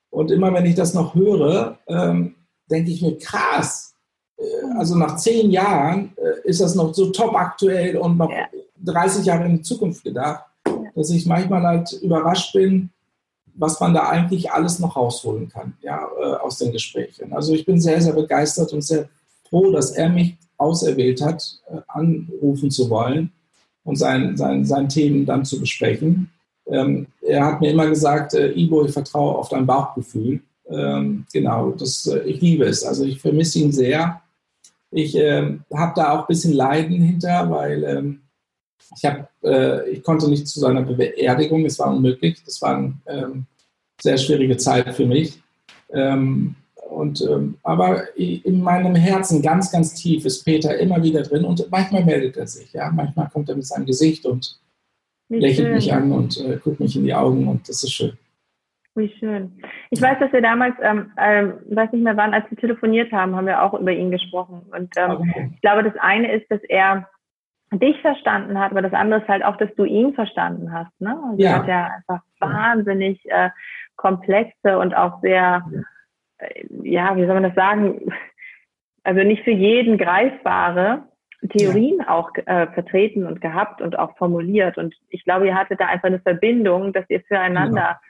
Und immer wenn ich das noch höre, ähm, denke ich mir, krass. Äh, also nach zehn Jahren äh, ist das noch so top aktuell und noch ja. 30 Jahre in die Zukunft gedacht, dass ich manchmal halt überrascht bin, was man da eigentlich alles noch rausholen kann ja, äh, aus den Gesprächen. Also ich bin sehr, sehr begeistert und sehr froh, dass er mich auserwählt hat, äh, anrufen zu wollen und sein, sein, sein Themen dann zu besprechen. Ähm, er hat mir immer gesagt, äh, Ibo, ich vertraue auf dein Bauchgefühl. Ähm, genau, das, äh, ich liebe es. Also ich vermisse ihn sehr. Ich äh, habe da auch ein bisschen Leiden hinter, weil ähm, ich, hab, äh, ich konnte nicht zu seiner Beerdigung, es war unmöglich. Das war eine ähm, sehr schwierige Zeit für mich. Ähm, und, ähm, aber in meinem Herzen ganz, ganz tief ist Peter immer wieder drin und manchmal meldet er sich. Ja? Manchmal kommt er mit seinem Gesicht und Wie lächelt schön. mich an und äh, guckt mich in die Augen und das ist schön. Wie schön. Ich weiß, dass wir damals, ähm, ähm, weiß nicht mehr wann, als wir telefoniert haben, haben wir auch über ihn gesprochen. Und ähm, okay. ich glaube, das eine ist, dass er dich verstanden hat, aber das andere ist halt auch, dass du ihn verstanden hast. Ne? Und ja. er hat ja einfach wahnsinnig äh, komplexe und auch sehr ja ja, wie soll man das sagen, also nicht für jeden greifbare Theorien ja. auch äh, vertreten und gehabt und auch formuliert. Und ich glaube, ihr hattet da einfach eine Verbindung, dass ihr füreinander ja.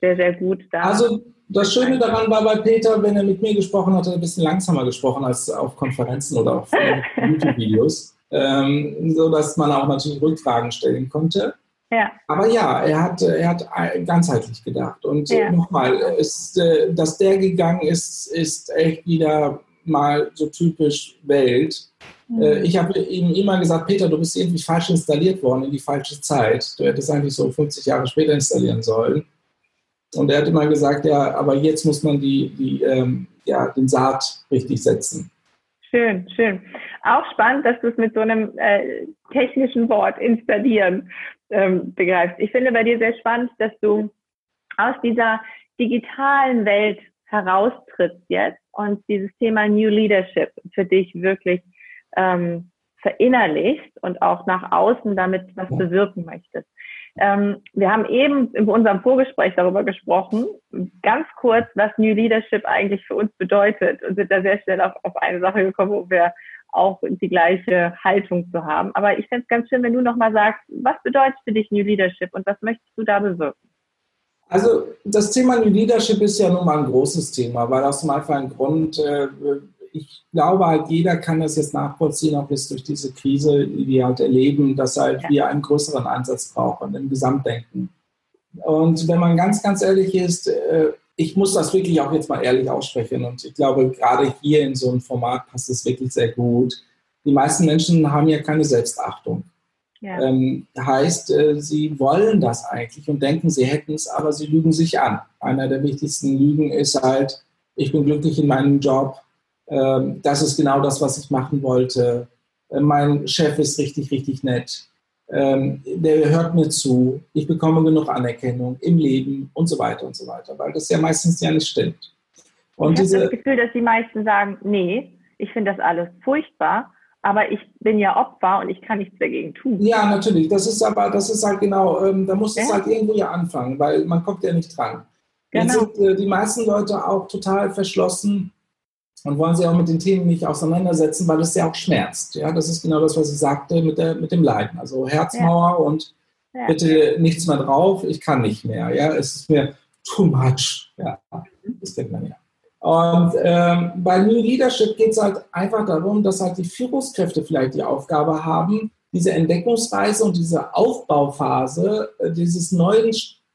sehr, sehr gut da. Also das Schöne daran war bei Peter, wenn er mit mir gesprochen hat, hat er ein bisschen langsamer gesprochen als auf Konferenzen oder auf YouTube-Videos, ähm, so dass man auch natürlich Rückfragen stellen konnte. Ja. Aber ja, er hat, er hat ganzheitlich gedacht. Und ja. nochmal, äh, dass der gegangen ist, ist echt wieder mal so typisch Welt. Mhm. Äh, ich habe ihm immer gesagt, Peter, du bist irgendwie falsch installiert worden in die falsche Zeit. Du hättest eigentlich so 50 Jahre später installieren sollen. Und er hat immer gesagt, ja, aber jetzt muss man die, die, ähm, ja, den Saat richtig setzen. Schön, schön. Auch spannend, dass du es mit so einem äh, technischen Wort installieren ähm, begreifst. Ich finde bei dir sehr spannend, dass du aus dieser digitalen Welt heraustrittst jetzt und dieses Thema New Leadership für dich wirklich ähm, verinnerlichst und auch nach außen damit was bewirken möchtest. Ähm, wir haben eben in unserem Vorgespräch darüber gesprochen, ganz kurz, was New Leadership eigentlich für uns bedeutet und sind da sehr schnell auf, auf eine Sache gekommen, wo wir auch die gleiche Haltung zu haben. Aber ich fände es ganz schön, wenn du nochmal sagst, was bedeutet für dich New Leadership und was möchtest du da bewirken? Also das Thema New Leadership ist ja nun mal ein großes Thema, weil aus dem einfachen Grund, äh, ich glaube halt, jeder kann das jetzt nachvollziehen, auch jetzt durch diese Krise, die wir halt erleben, dass halt ja. wir einen größeren Ansatz brauchen im Gesamtdenken. Und wenn man ganz, ganz ehrlich ist, äh, ich muss das wirklich auch jetzt mal ehrlich aussprechen und ich glaube, gerade hier in so einem Format passt es wirklich sehr gut. Die meisten Menschen haben ja keine Selbstachtung. Ja. Ähm, heißt, äh, sie wollen das eigentlich und denken, sie hätten es, aber sie lügen sich an. Einer der wichtigsten Lügen ist halt, ich bin glücklich in meinem Job, ähm, das ist genau das, was ich machen wollte, äh, mein Chef ist richtig, richtig nett, ähm, der hört mir zu, ich bekomme genug Anerkennung im Leben und so weiter und so weiter, weil das ja meistens ja nicht stimmt. Und ich habe das Gefühl, dass die meisten sagen, nee, ich finde das alles furchtbar, aber ich bin ja Opfer und ich kann nichts dagegen tun. Ja, natürlich. Das ist aber, das ist halt genau, ähm, da muss ja. es halt irgendwo ja anfangen, weil man kommt ja nicht dran. Genau. Jetzt sind äh, die meisten Leute auch total verschlossen und wollen sich auch mit den Themen nicht auseinandersetzen, weil es ja auch schmerzt. Ja, das ist genau das, was ich sagte mit, der, mit dem Leiden. Also Herzmauer ja. und ja. bitte nichts mehr drauf, ich kann nicht mehr. Ja, es ist mir too much. Ja, das kennt man ja. Und ähm, bei New Leadership geht es halt einfach darum, dass halt die Führungskräfte vielleicht die Aufgabe haben, diese Entdeckungsreise und diese Aufbauphase, äh, dieses neuen,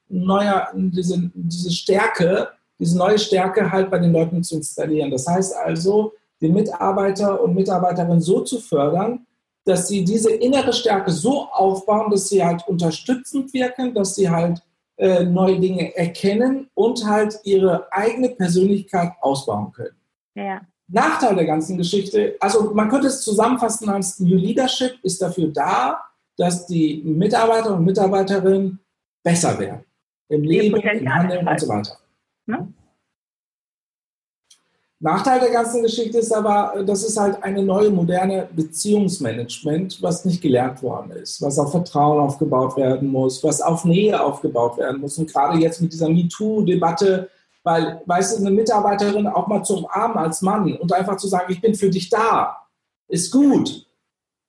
neuer, diese, diese Stärke, diese neue Stärke halt bei den Leuten zu installieren. Das heißt also, den Mitarbeiter und Mitarbeiterinnen so zu fördern, dass sie diese innere Stärke so aufbauen, dass sie halt unterstützend wirken, dass sie halt äh, neue Dinge erkennen und halt ihre eigene Persönlichkeit ausbauen können. Ja. Nachteil der ganzen Geschichte, also man könnte es zusammenfassen als New Leadership ist dafür da, dass die Mitarbeiter und Mitarbeiterinnen besser werden. Im Leben, im Handeln und so weiter. Ne? Nachteil der ganzen Geschichte ist aber, das ist halt eine neue moderne Beziehungsmanagement, was nicht gelernt worden ist, was auf Vertrauen aufgebaut werden muss, was auf Nähe aufgebaut werden muss. Und gerade jetzt mit dieser MeToo-Debatte, weil, weißt du, eine Mitarbeiterin auch mal zu umarmen als Mann und einfach zu sagen, ich bin für dich da, ist gut.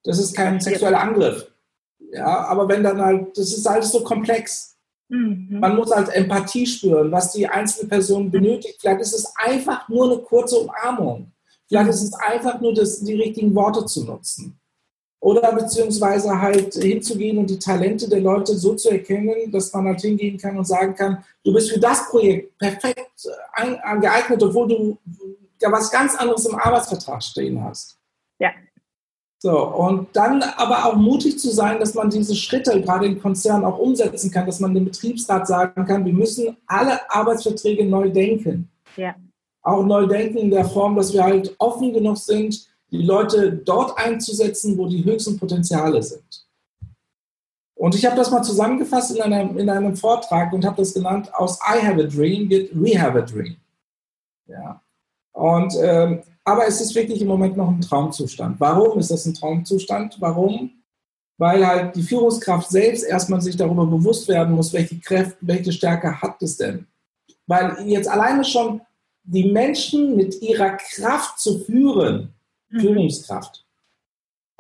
Das ist kein sexueller Angriff. Ja, aber wenn dann halt, das ist alles so komplex. Mhm. Man muss halt Empathie spüren, was die einzelne Person benötigt. Vielleicht ist es einfach nur eine kurze Umarmung. Vielleicht ist es einfach nur das, die richtigen Worte zu nutzen. Oder beziehungsweise halt hinzugehen und die Talente der Leute so zu erkennen, dass man halt hingehen kann und sagen kann, du bist für das Projekt perfekt geeignet, obwohl du ja was ganz anderes im Arbeitsvertrag stehen hast. Ja. So, und dann aber auch mutig zu sein, dass man diese Schritte gerade in Konzernen auch umsetzen kann, dass man dem Betriebsrat sagen kann, wir müssen alle Arbeitsverträge neu denken. Ja. Auch neu denken in der Form, dass wir halt offen genug sind, die Leute dort einzusetzen, wo die höchsten Potenziale sind. Und ich habe das mal zusammengefasst in einem, in einem Vortrag und habe das genannt, aus I have a dream wird we have a dream. Ja. Und ähm, aber es ist wirklich im Moment noch ein Traumzustand. Warum ist das ein Traumzustand? Warum? Weil halt die Führungskraft selbst erstmal sich darüber bewusst werden muss, welche Kräfte, welche Stärke hat es denn. Weil jetzt alleine schon die Menschen mit ihrer Kraft zu führen, mhm. Führungskraft,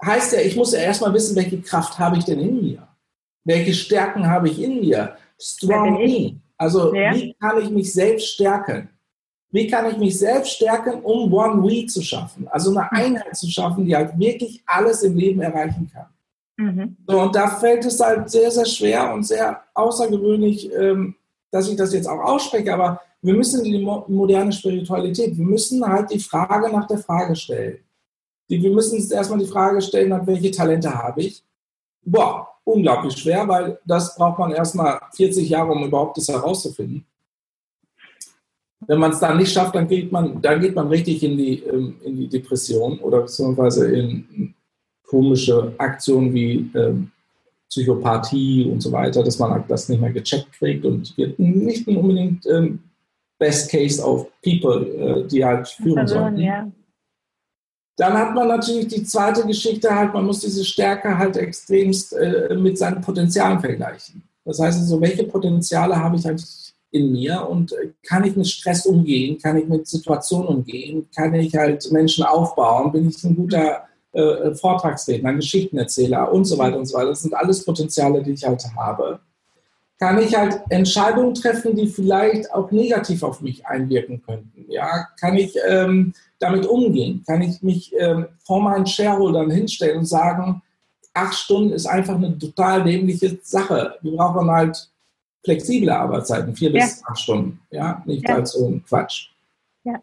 heißt ja, ich muss ja erstmal wissen, welche Kraft habe ich denn in mir? Welche Stärken habe ich in mir? Strong me. Also ja. wie kann ich mich selbst stärken? Wie kann ich mich selbst stärken, um One We zu schaffen? Also eine Einheit zu schaffen, die halt wirklich alles im Leben erreichen kann. Mhm. So, und da fällt es halt sehr, sehr schwer und sehr außergewöhnlich, ähm, dass ich das jetzt auch ausspreche, aber wir müssen die moderne Spiritualität, wir müssen halt die Frage nach der Frage stellen. Wir müssen uns erstmal die Frage stellen, welche Talente habe ich? Boah, unglaublich schwer, weil das braucht man erstmal 40 Jahre, um überhaupt das herauszufinden. Wenn man es dann nicht schafft, dann geht man, dann geht man richtig in die, ähm, in die Depression oder beziehungsweise in komische Aktionen wie ähm, Psychopathie und so weiter, dass man das nicht mehr gecheckt kriegt und wird nicht unbedingt ähm, Best Case of People, äh, die halt führen sollen. Ja. Dann hat man natürlich die zweite Geschichte halt, man muss diese Stärke halt extremst äh, mit seinen Potenzialen vergleichen. Das heißt also, welche Potenziale habe ich eigentlich in mir und kann ich mit Stress umgehen, kann ich mit Situationen umgehen, kann ich halt Menschen aufbauen, bin ich ein guter äh, Vortragsredner, Geschichtenerzähler und so weiter und so weiter. Das sind alles Potenziale, die ich halt habe. Kann ich halt Entscheidungen treffen, die vielleicht auch negativ auf mich einwirken könnten? Ja, kann ich ähm, damit umgehen? Kann ich mich ähm, vor meinen Shareholdern hinstellen und sagen, acht Stunden ist einfach eine total dämliche Sache. Wir brauchen halt flexible Arbeitszeiten, vier ja. bis acht Stunden, ja, nicht ja. als so ein Quatsch. Ja.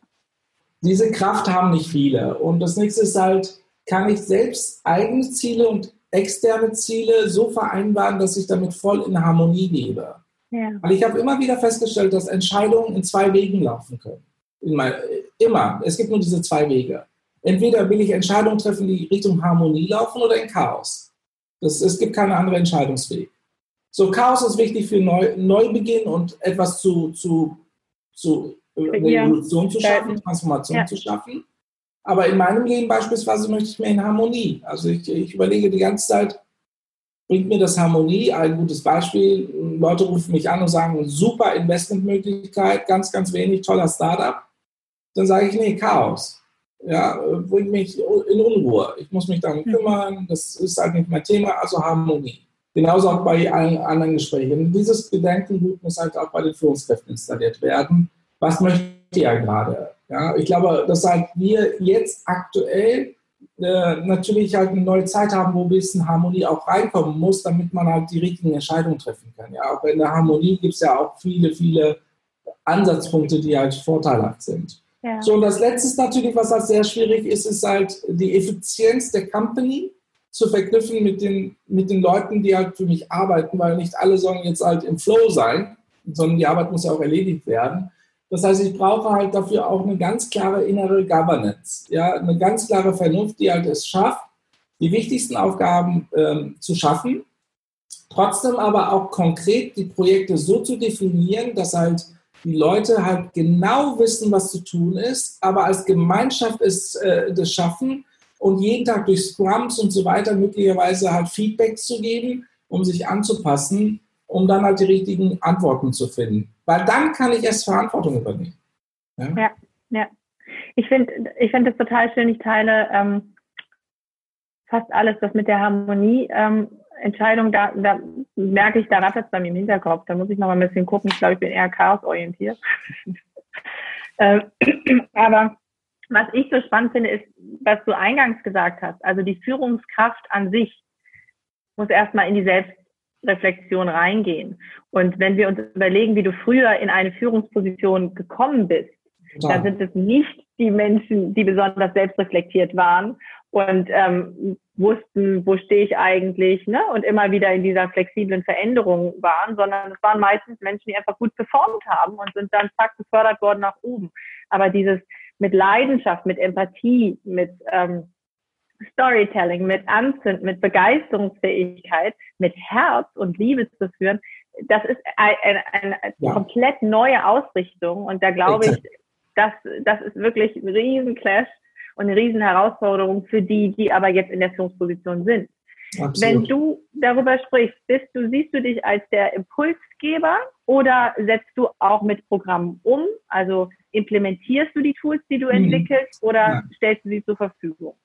Diese Kraft haben nicht viele. Und das nächste ist halt, kann ich selbst eigene Ziele und externe Ziele so vereinbaren, dass ich damit voll in Harmonie lebe. Ja. Weil ich habe immer wieder festgestellt, dass Entscheidungen in zwei Wegen laufen können. Mein, immer. Es gibt nur diese zwei Wege. Entweder will ich Entscheidungen treffen, die Richtung Harmonie laufen oder in Chaos. Das, es gibt keine andere Entscheidungsweg. So, Chaos ist wichtig für Neu Neubeginn und etwas zu, zu, zu äh, Revolution zu schaffen, Transformation ja. zu schaffen. Aber in meinem Leben beispielsweise möchte ich mehr in Harmonie. Also ich, ich überlege die ganze Zeit, bringt mir das Harmonie? Ein gutes Beispiel, Leute rufen mich an und sagen, super Investmentmöglichkeit, ganz, ganz wenig, toller Startup. Dann sage ich, nee, Chaos. Ja, bringt mich in Unruhe. Ich muss mich darum hm. kümmern, das ist halt nicht mein Thema, also Harmonie. Genauso auch bei allen anderen Gesprächen. Dieses Gedankengut muss halt auch bei den Führungskräften installiert werden. Was möchte ihr gerade? Ja, ich glaube, dass halt wir jetzt aktuell äh, natürlich halt eine neue Zeit haben, wo ein bisschen Harmonie auch reinkommen muss, damit man halt die richtigen Entscheidungen treffen kann. Ja, auch in der Harmonie gibt es ja auch viele, viele Ansatzpunkte, die halt vorteilhaft sind. Ja. So, und das Letzte natürlich, was halt sehr schwierig ist, ist halt die Effizienz der Company zu verknüpfen mit den, mit den Leuten, die halt für mich arbeiten, weil nicht alle sollen jetzt halt im Flow sein, sondern die Arbeit muss ja auch erledigt werden. Das heißt, ich brauche halt dafür auch eine ganz klare innere Governance, ja, eine ganz klare Vernunft, die halt es schafft, die wichtigsten Aufgaben ähm, zu schaffen, trotzdem aber auch konkret die Projekte so zu definieren, dass halt die Leute halt genau wissen, was zu tun ist, aber als Gemeinschaft es äh, das schaffen und jeden Tag durch Scrums und so weiter möglicherweise halt Feedbacks zu geben, um sich anzupassen, um dann halt die richtigen Antworten zu finden. Weil dann kann ich erst Verantwortung übernehmen. Ja, ja. ja. Ich finde ich find das total schön. Ich teile ähm, fast alles, was mit der Harmonie ähm, da, da merke ich, da rattert es bei mir im Hinterkopf. Da muss ich noch mal ein bisschen gucken. Ich glaube, ich bin eher chaosorientiert. äh, aber was ich so spannend finde, ist, was du eingangs gesagt hast. Also die Führungskraft an sich muss erstmal in die Selbstreflexion reingehen. Und wenn wir uns überlegen, wie du früher in eine Führungsposition gekommen bist, ja. dann sind es nicht die Menschen, die besonders selbstreflektiert waren und ähm, wussten, wo stehe ich eigentlich, ne? Und immer wieder in dieser flexiblen Veränderung waren, sondern es waren meistens Menschen, die einfach gut performt haben und sind dann zack befördert worden nach oben. Aber dieses mit Leidenschaft, mit Empathie, mit ähm, Storytelling, mit Anzünd, mit Begeisterungsfähigkeit, mit Herz und Liebe zu führen, das ist eine, eine, eine ja. komplett neue Ausrichtung. Und da glaube ich, das, das ist wirklich ein Riesenclash und eine riesen Herausforderung für die, die aber jetzt in der Führungsposition sind. Absolut. Wenn du darüber sprichst, bist du, siehst du dich als der Impulsgeber oder setzt du auch mit Programmen um? Also implementierst du die Tools, die du mhm. entwickelst oder ja. stellst du sie zur Verfügung?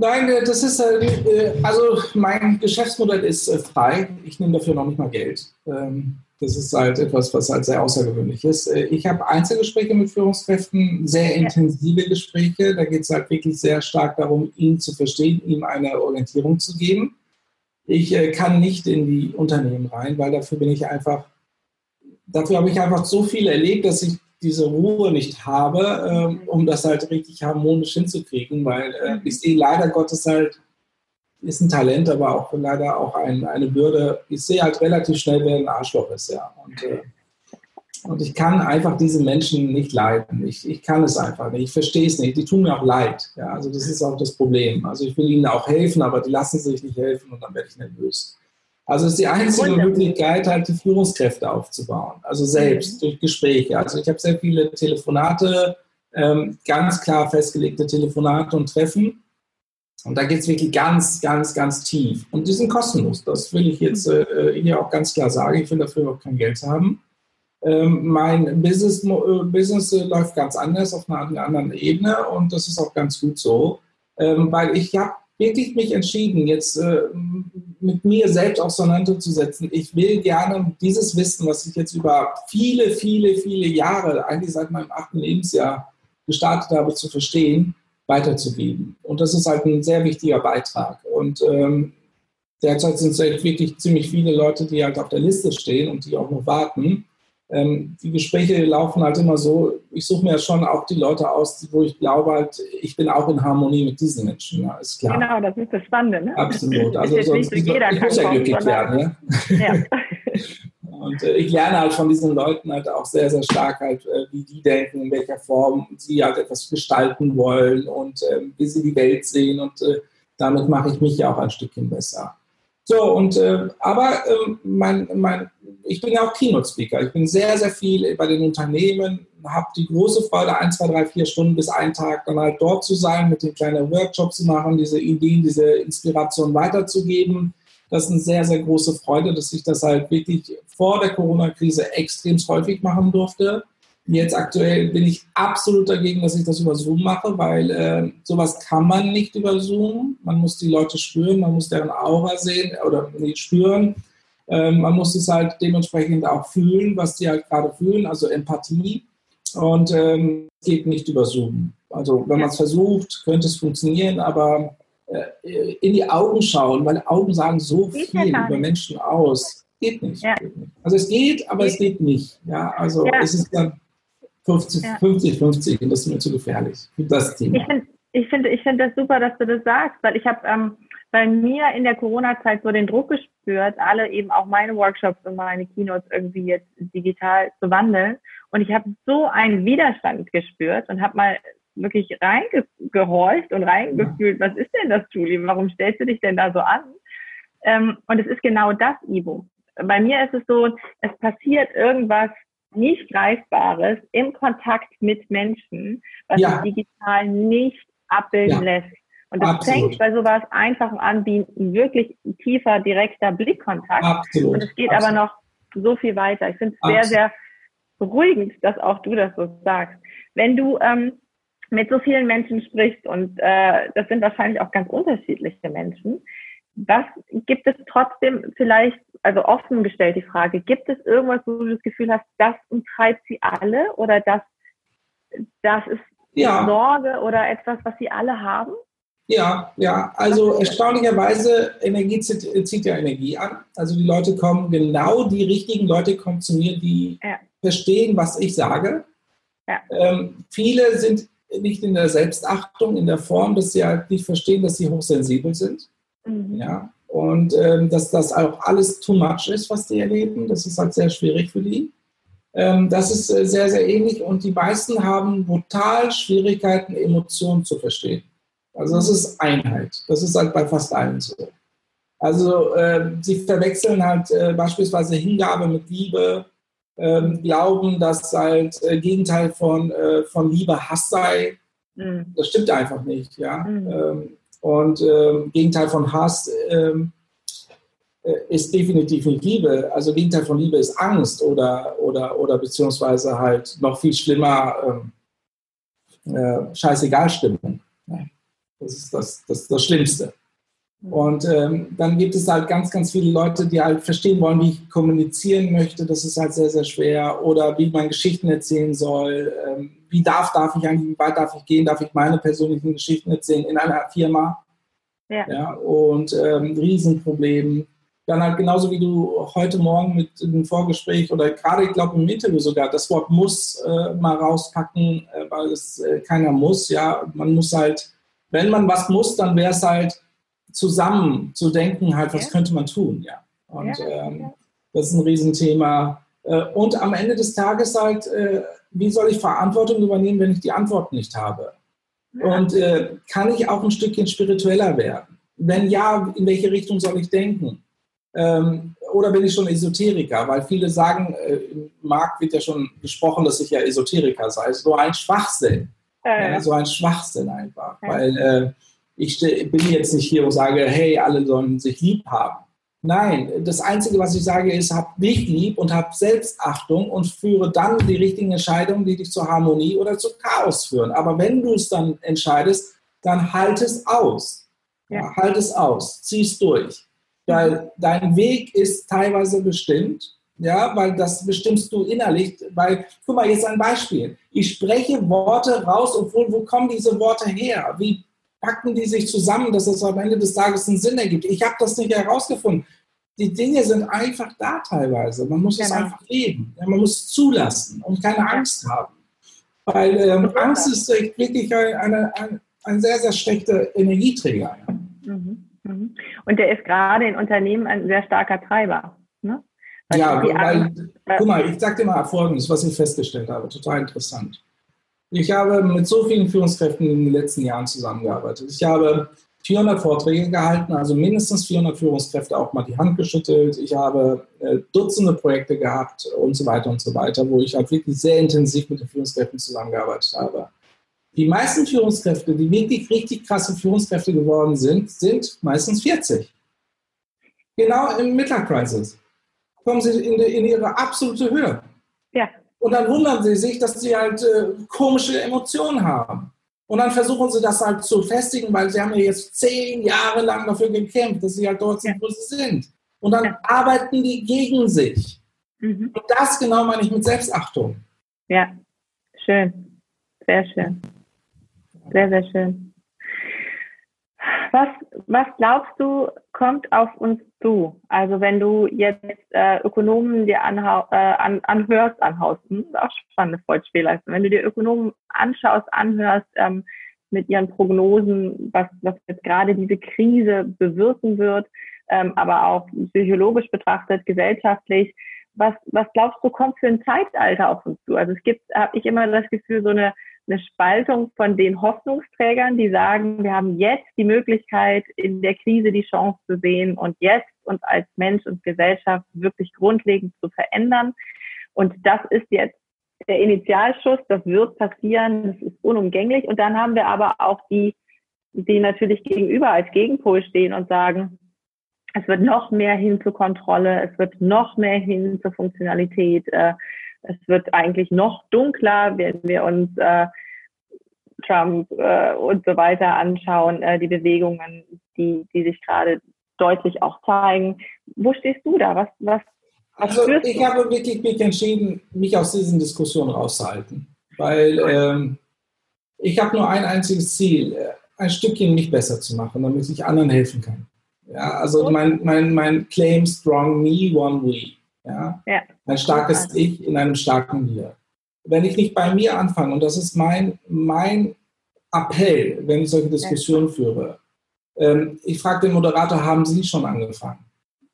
Nein, äh, das ist, äh, also mein Geschäftsmodell ist äh, frei. Ich nehme dafür noch nicht mal Geld. Ähm, das ist halt etwas, was halt sehr außergewöhnlich ist. Ich habe Einzelgespräche mit Führungskräften, sehr intensive Gespräche. Da geht es halt wirklich sehr stark darum, ihn zu verstehen, ihm eine Orientierung zu geben. Ich kann nicht in die Unternehmen rein, weil dafür bin ich einfach, dafür habe ich einfach so viel erlebt, dass ich diese Ruhe nicht habe, ähm, um das halt richtig harmonisch hinzukriegen, weil äh, mhm. ich sehe leider Gottes halt, ist ein Talent, aber auch leider auch ein, eine Bürde. Ich sehe halt relativ schnell, wer ein Arschloch ist, ja. Und, äh, und ich kann einfach diese Menschen nicht leiden. Ich, ich kann es einfach nicht. Ich verstehe es nicht. Die tun mir auch leid. Ja, also das ist auch das Problem. Also ich will ihnen auch helfen, aber die lassen sich nicht helfen und dann werde ich nervös. Also es ist die einzige Möglichkeit, halt die Führungskräfte aufzubauen. Also selbst mhm. durch Gespräche. Also ich habe sehr viele Telefonate, ähm, ganz klar festgelegte Telefonate und Treffen. Und da geht es wirklich ganz, ganz, ganz tief. Und die sind kostenlos. Das will ich jetzt mhm. äh, hier auch ganz klar sagen. Ich will dafür auch kein Geld haben. Ähm, mein Business, äh, Business äh, läuft ganz anders auf einer, einer, anderen Ebene und das ist auch ganz gut so, ähm, weil ich habe wirklich mich entschieden, jetzt äh, mit mir selbst auseinanderzusetzen. Ich will gerne dieses Wissen, was ich jetzt über viele, viele, viele Jahre, eigentlich seit meinem achten Lebensjahr gestartet habe, zu verstehen, weiterzugeben. Und das ist halt ein sehr wichtiger Beitrag. Und ähm, derzeit sind es halt wirklich ziemlich viele Leute, die halt auf der Liste stehen und die auch noch warten ähm, die Gespräche laufen halt immer so, ich suche mir schon auch die Leute aus, wo ich glaube halt, ich bin auch in Harmonie mit diesen Menschen, ja, ist klar. Genau, das ist das Spannende. Ne? Absolut, also sonst nicht jeder ich muss ja glücklich werden. Ja? ja. Und äh, ich lerne halt von diesen Leuten halt auch sehr, sehr stark halt, äh, wie die denken, in welcher Form sie halt etwas gestalten wollen und äh, wie sie die Welt sehen und äh, damit mache ich mich ja auch ein Stückchen besser. So, und äh, aber äh, mein, mein, ich bin ja auch Keynote-Speaker. Ich bin sehr, sehr viel bei den Unternehmen, habe die große Freude, ein, zwei, drei, vier Stunden bis einen Tag dann halt dort zu sein, mit den kleinen Workshops zu machen, diese Ideen, diese Inspiration weiterzugeben. Das ist eine sehr, sehr große Freude, dass ich das halt wirklich vor der Corona-Krise extrem häufig machen durfte. Jetzt aktuell bin ich absolut dagegen, dass ich das über Zoom mache, weil äh, sowas kann man nicht über Zoom. Man muss die Leute spüren, man muss deren Aura sehen oder nicht spüren. Ähm, man muss es halt dementsprechend auch fühlen, was die halt gerade fühlen, also Empathie. Und ähm, es geht nicht über Zoom. Also wenn man es versucht, könnte es funktionieren, aber äh, in die Augen schauen, weil Augen sagen so geht viel über Menschen aus. Geht nicht, ja. geht nicht, Also es geht, aber geht. es geht nicht. Ja, also ja. es ist dann 50, 50, 50 und das ist mir zu gefährlich für das Thema. Ich finde ich find das super, dass du das sagst, weil ich habe ähm, bei mir in der Corona-Zeit so den Druck gespürt, alle eben auch meine Workshops und meine Keynotes irgendwie jetzt digital zu wandeln. Und ich habe so einen Widerstand gespürt und habe mal wirklich reingehorcht und reingefühlt, was ist denn das, Julie? Warum stellst du dich denn da so an? Ähm, und es ist genau das, Ivo. Bei mir ist es so, es passiert irgendwas nicht Greifbares im Kontakt mit Menschen, was ja. sich digital nicht abbilden ja. lässt. Und das Absolut. fängt bei sowas Einfachem an, wie ein wirklich tiefer, direkter Blickkontakt. Absolut. Und es geht Absolut. aber noch so viel weiter. Ich finde es sehr, sehr beruhigend, dass auch du das so sagst. Wenn du ähm, mit so vielen Menschen sprichst und äh, das sind wahrscheinlich auch ganz unterschiedliche Menschen, was gibt es trotzdem vielleicht, also offen gestellt die Frage, gibt es irgendwas, wo du das Gefühl hast, das umtreibt sie alle oder das, das ist ja. Sorge oder etwas, was sie alle haben? Ja, ja, also erstaunlicherweise, Energie zieht, zieht, ja Energie an. Also die Leute kommen, genau die richtigen Leute kommen zu mir, die ja. verstehen, was ich sage. Ja. Ähm, viele sind nicht in der Selbstachtung, in der Form, dass sie halt nicht verstehen, dass sie hochsensibel sind. Mhm. Ja, und ähm, dass das auch alles too much ist, was die erleben. Das ist halt sehr schwierig für die. Ähm, das ist äh, sehr, sehr ähnlich und die meisten haben brutal Schwierigkeiten, Emotionen zu verstehen. Also das ist Einheit. Das ist halt bei fast allen so. Also äh, sie verwechseln halt äh, beispielsweise Hingabe mit Liebe, äh, glauben, dass halt äh, Gegenteil von, äh, von Liebe Hass sei. Mhm. Das stimmt einfach nicht, ja. Mhm. Und ähm, Gegenteil von Hass ähm, äh, ist definitiv nicht Liebe. Also Gegenteil von Liebe ist Angst oder, oder, oder beziehungsweise halt noch viel schlimmer ähm, äh, Scheißegal-Stimmung. Das ist das, das, das Schlimmste. Mhm. Und ähm, dann gibt es halt ganz, ganz viele Leute, die halt verstehen wollen, wie ich kommunizieren möchte. Das ist halt sehr, sehr schwer. Oder wie man Geschichten erzählen soll. Ähm, wie darf, darf ich eigentlich, wie weit darf ich gehen? Darf ich meine persönlichen Geschichten erzählen in einer Firma? Ja. ja und ähm, Riesenproblem. Dann halt genauso wie du heute Morgen mit dem Vorgespräch oder gerade, ich glaube, im Interview sogar das Wort muss äh, mal rauspacken, äh, weil es äh, keiner muss. Ja, man muss halt wenn man was muss, dann wäre es halt zusammen zu denken, halt, was ja. könnte man tun, ja. Und ja, ähm, das ist ein Riesenthema. Äh, und am Ende des Tages halt, äh, wie soll ich Verantwortung übernehmen, wenn ich die Antwort nicht habe? Und äh, kann ich auch ein Stückchen spiritueller werden? Wenn ja, in welche Richtung soll ich denken? Ähm, oder bin ich schon Esoteriker? Weil viele sagen, äh, im Markt wird ja schon gesprochen, dass ich ja Esoteriker sei. So ein Schwachsinn. Ja, so ein Schwachsinn einfach. Weil äh, ich bin jetzt nicht hier und sage, hey, alle sollen sich lieb haben. Nein, das Einzige, was ich sage, ist, hab dich lieb und hab Selbstachtung und führe dann die richtigen Entscheidungen, die dich zur Harmonie oder zu Chaos führen. Aber wenn du es dann entscheidest, dann halt es aus. Ja. Halt es aus, zieh es durch. Weil dein Weg ist teilweise bestimmt ja, weil das bestimmst du innerlich, weil, guck mal, jetzt ein Beispiel. Ich spreche Worte raus, obwohl, wo kommen diese Worte her? Wie packen die sich zusammen, dass es am Ende des Tages einen Sinn ergibt? Ich habe das nicht herausgefunden. Die Dinge sind einfach da teilweise. Man muss genau. es einfach leben. Man muss es zulassen und keine Angst haben. Weil ähm, Angst ist wirklich eine, eine, ein, sehr, sehr schlechter Energieträger. Ja. Mhm. Mhm. Und der ist gerade in Unternehmen ein sehr starker Treiber. Ne? Ja, weil, guck mal, ich sag dir mal Folgendes, was ich festgestellt habe, total interessant. Ich habe mit so vielen Führungskräften in den letzten Jahren zusammengearbeitet. Ich habe 400 Vorträge gehalten, also mindestens 400 Führungskräfte auch mal die Hand geschüttelt. Ich habe äh, Dutzende Projekte gehabt und so weiter und so weiter, wo ich halt wirklich sehr intensiv mit den Führungskräften zusammengearbeitet habe. Die meisten Führungskräfte, die wirklich richtig krasse Führungskräfte geworden sind, sind meistens 40. Genau im Midlife Crisis kommen sie in, in ihre absolute Höhe. Und dann wundern sie sich, dass sie halt äh, komische Emotionen haben. Und dann versuchen sie das halt zu festigen, weil sie haben ja jetzt zehn Jahre lang dafür gekämpft, dass sie halt dort sind, wo sie sind. Und dann ja. arbeiten die gegen sich. Mhm. Und das genau meine ich mit Selbstachtung. Ja, Schön. Sehr schön. Sehr, sehr schön. Was, was glaubst du, kommt auf uns zu? Also wenn du jetzt äh, Ökonomen dir anhau, äh, an, anhörst, anhaust, hm, auch spannende Freudspielleistung. Wenn du dir Ökonomen anschaust, anhörst ähm, mit ihren Prognosen, was, was jetzt gerade diese Krise bewirken wird, ähm, aber auch psychologisch betrachtet, gesellschaftlich, was, was glaubst du, kommt für ein Zeitalter auf uns zu? Also es gibt, habe ich immer das Gefühl, so eine eine Spaltung von den Hoffnungsträgern, die sagen, wir haben jetzt die Möglichkeit, in der Krise die Chance zu sehen und jetzt uns als Mensch und Gesellschaft wirklich grundlegend zu verändern. Und das ist jetzt der Initialschuss, das wird passieren, das ist unumgänglich. Und dann haben wir aber auch die, die natürlich gegenüber als Gegenpol stehen und sagen, es wird noch mehr hin zur Kontrolle, es wird noch mehr hin zur Funktionalität. Äh, es wird eigentlich noch dunkler, wenn wir uns äh, Trump äh, und so weiter anschauen, äh, die Bewegungen, die, die sich gerade deutlich auch zeigen. Wo stehst du da? Was, was, was also ich habe wirklich mich entschieden, mich aus diesen Diskussionen rauszuhalten, weil ähm, ich habe nur ein einziges Ziel, äh, ein Stückchen mich besser zu machen, damit ich anderen helfen kann. Ja, also mein, mein, mein Claim Strong Me, One We. Ja? ja. Ein starkes Ich in einem starken Wir. Wenn ich nicht bei mir anfange, und das ist mein, mein Appell, wenn ich solche Diskussionen ja. führe, ähm, ich frage den Moderator, haben Sie schon angefangen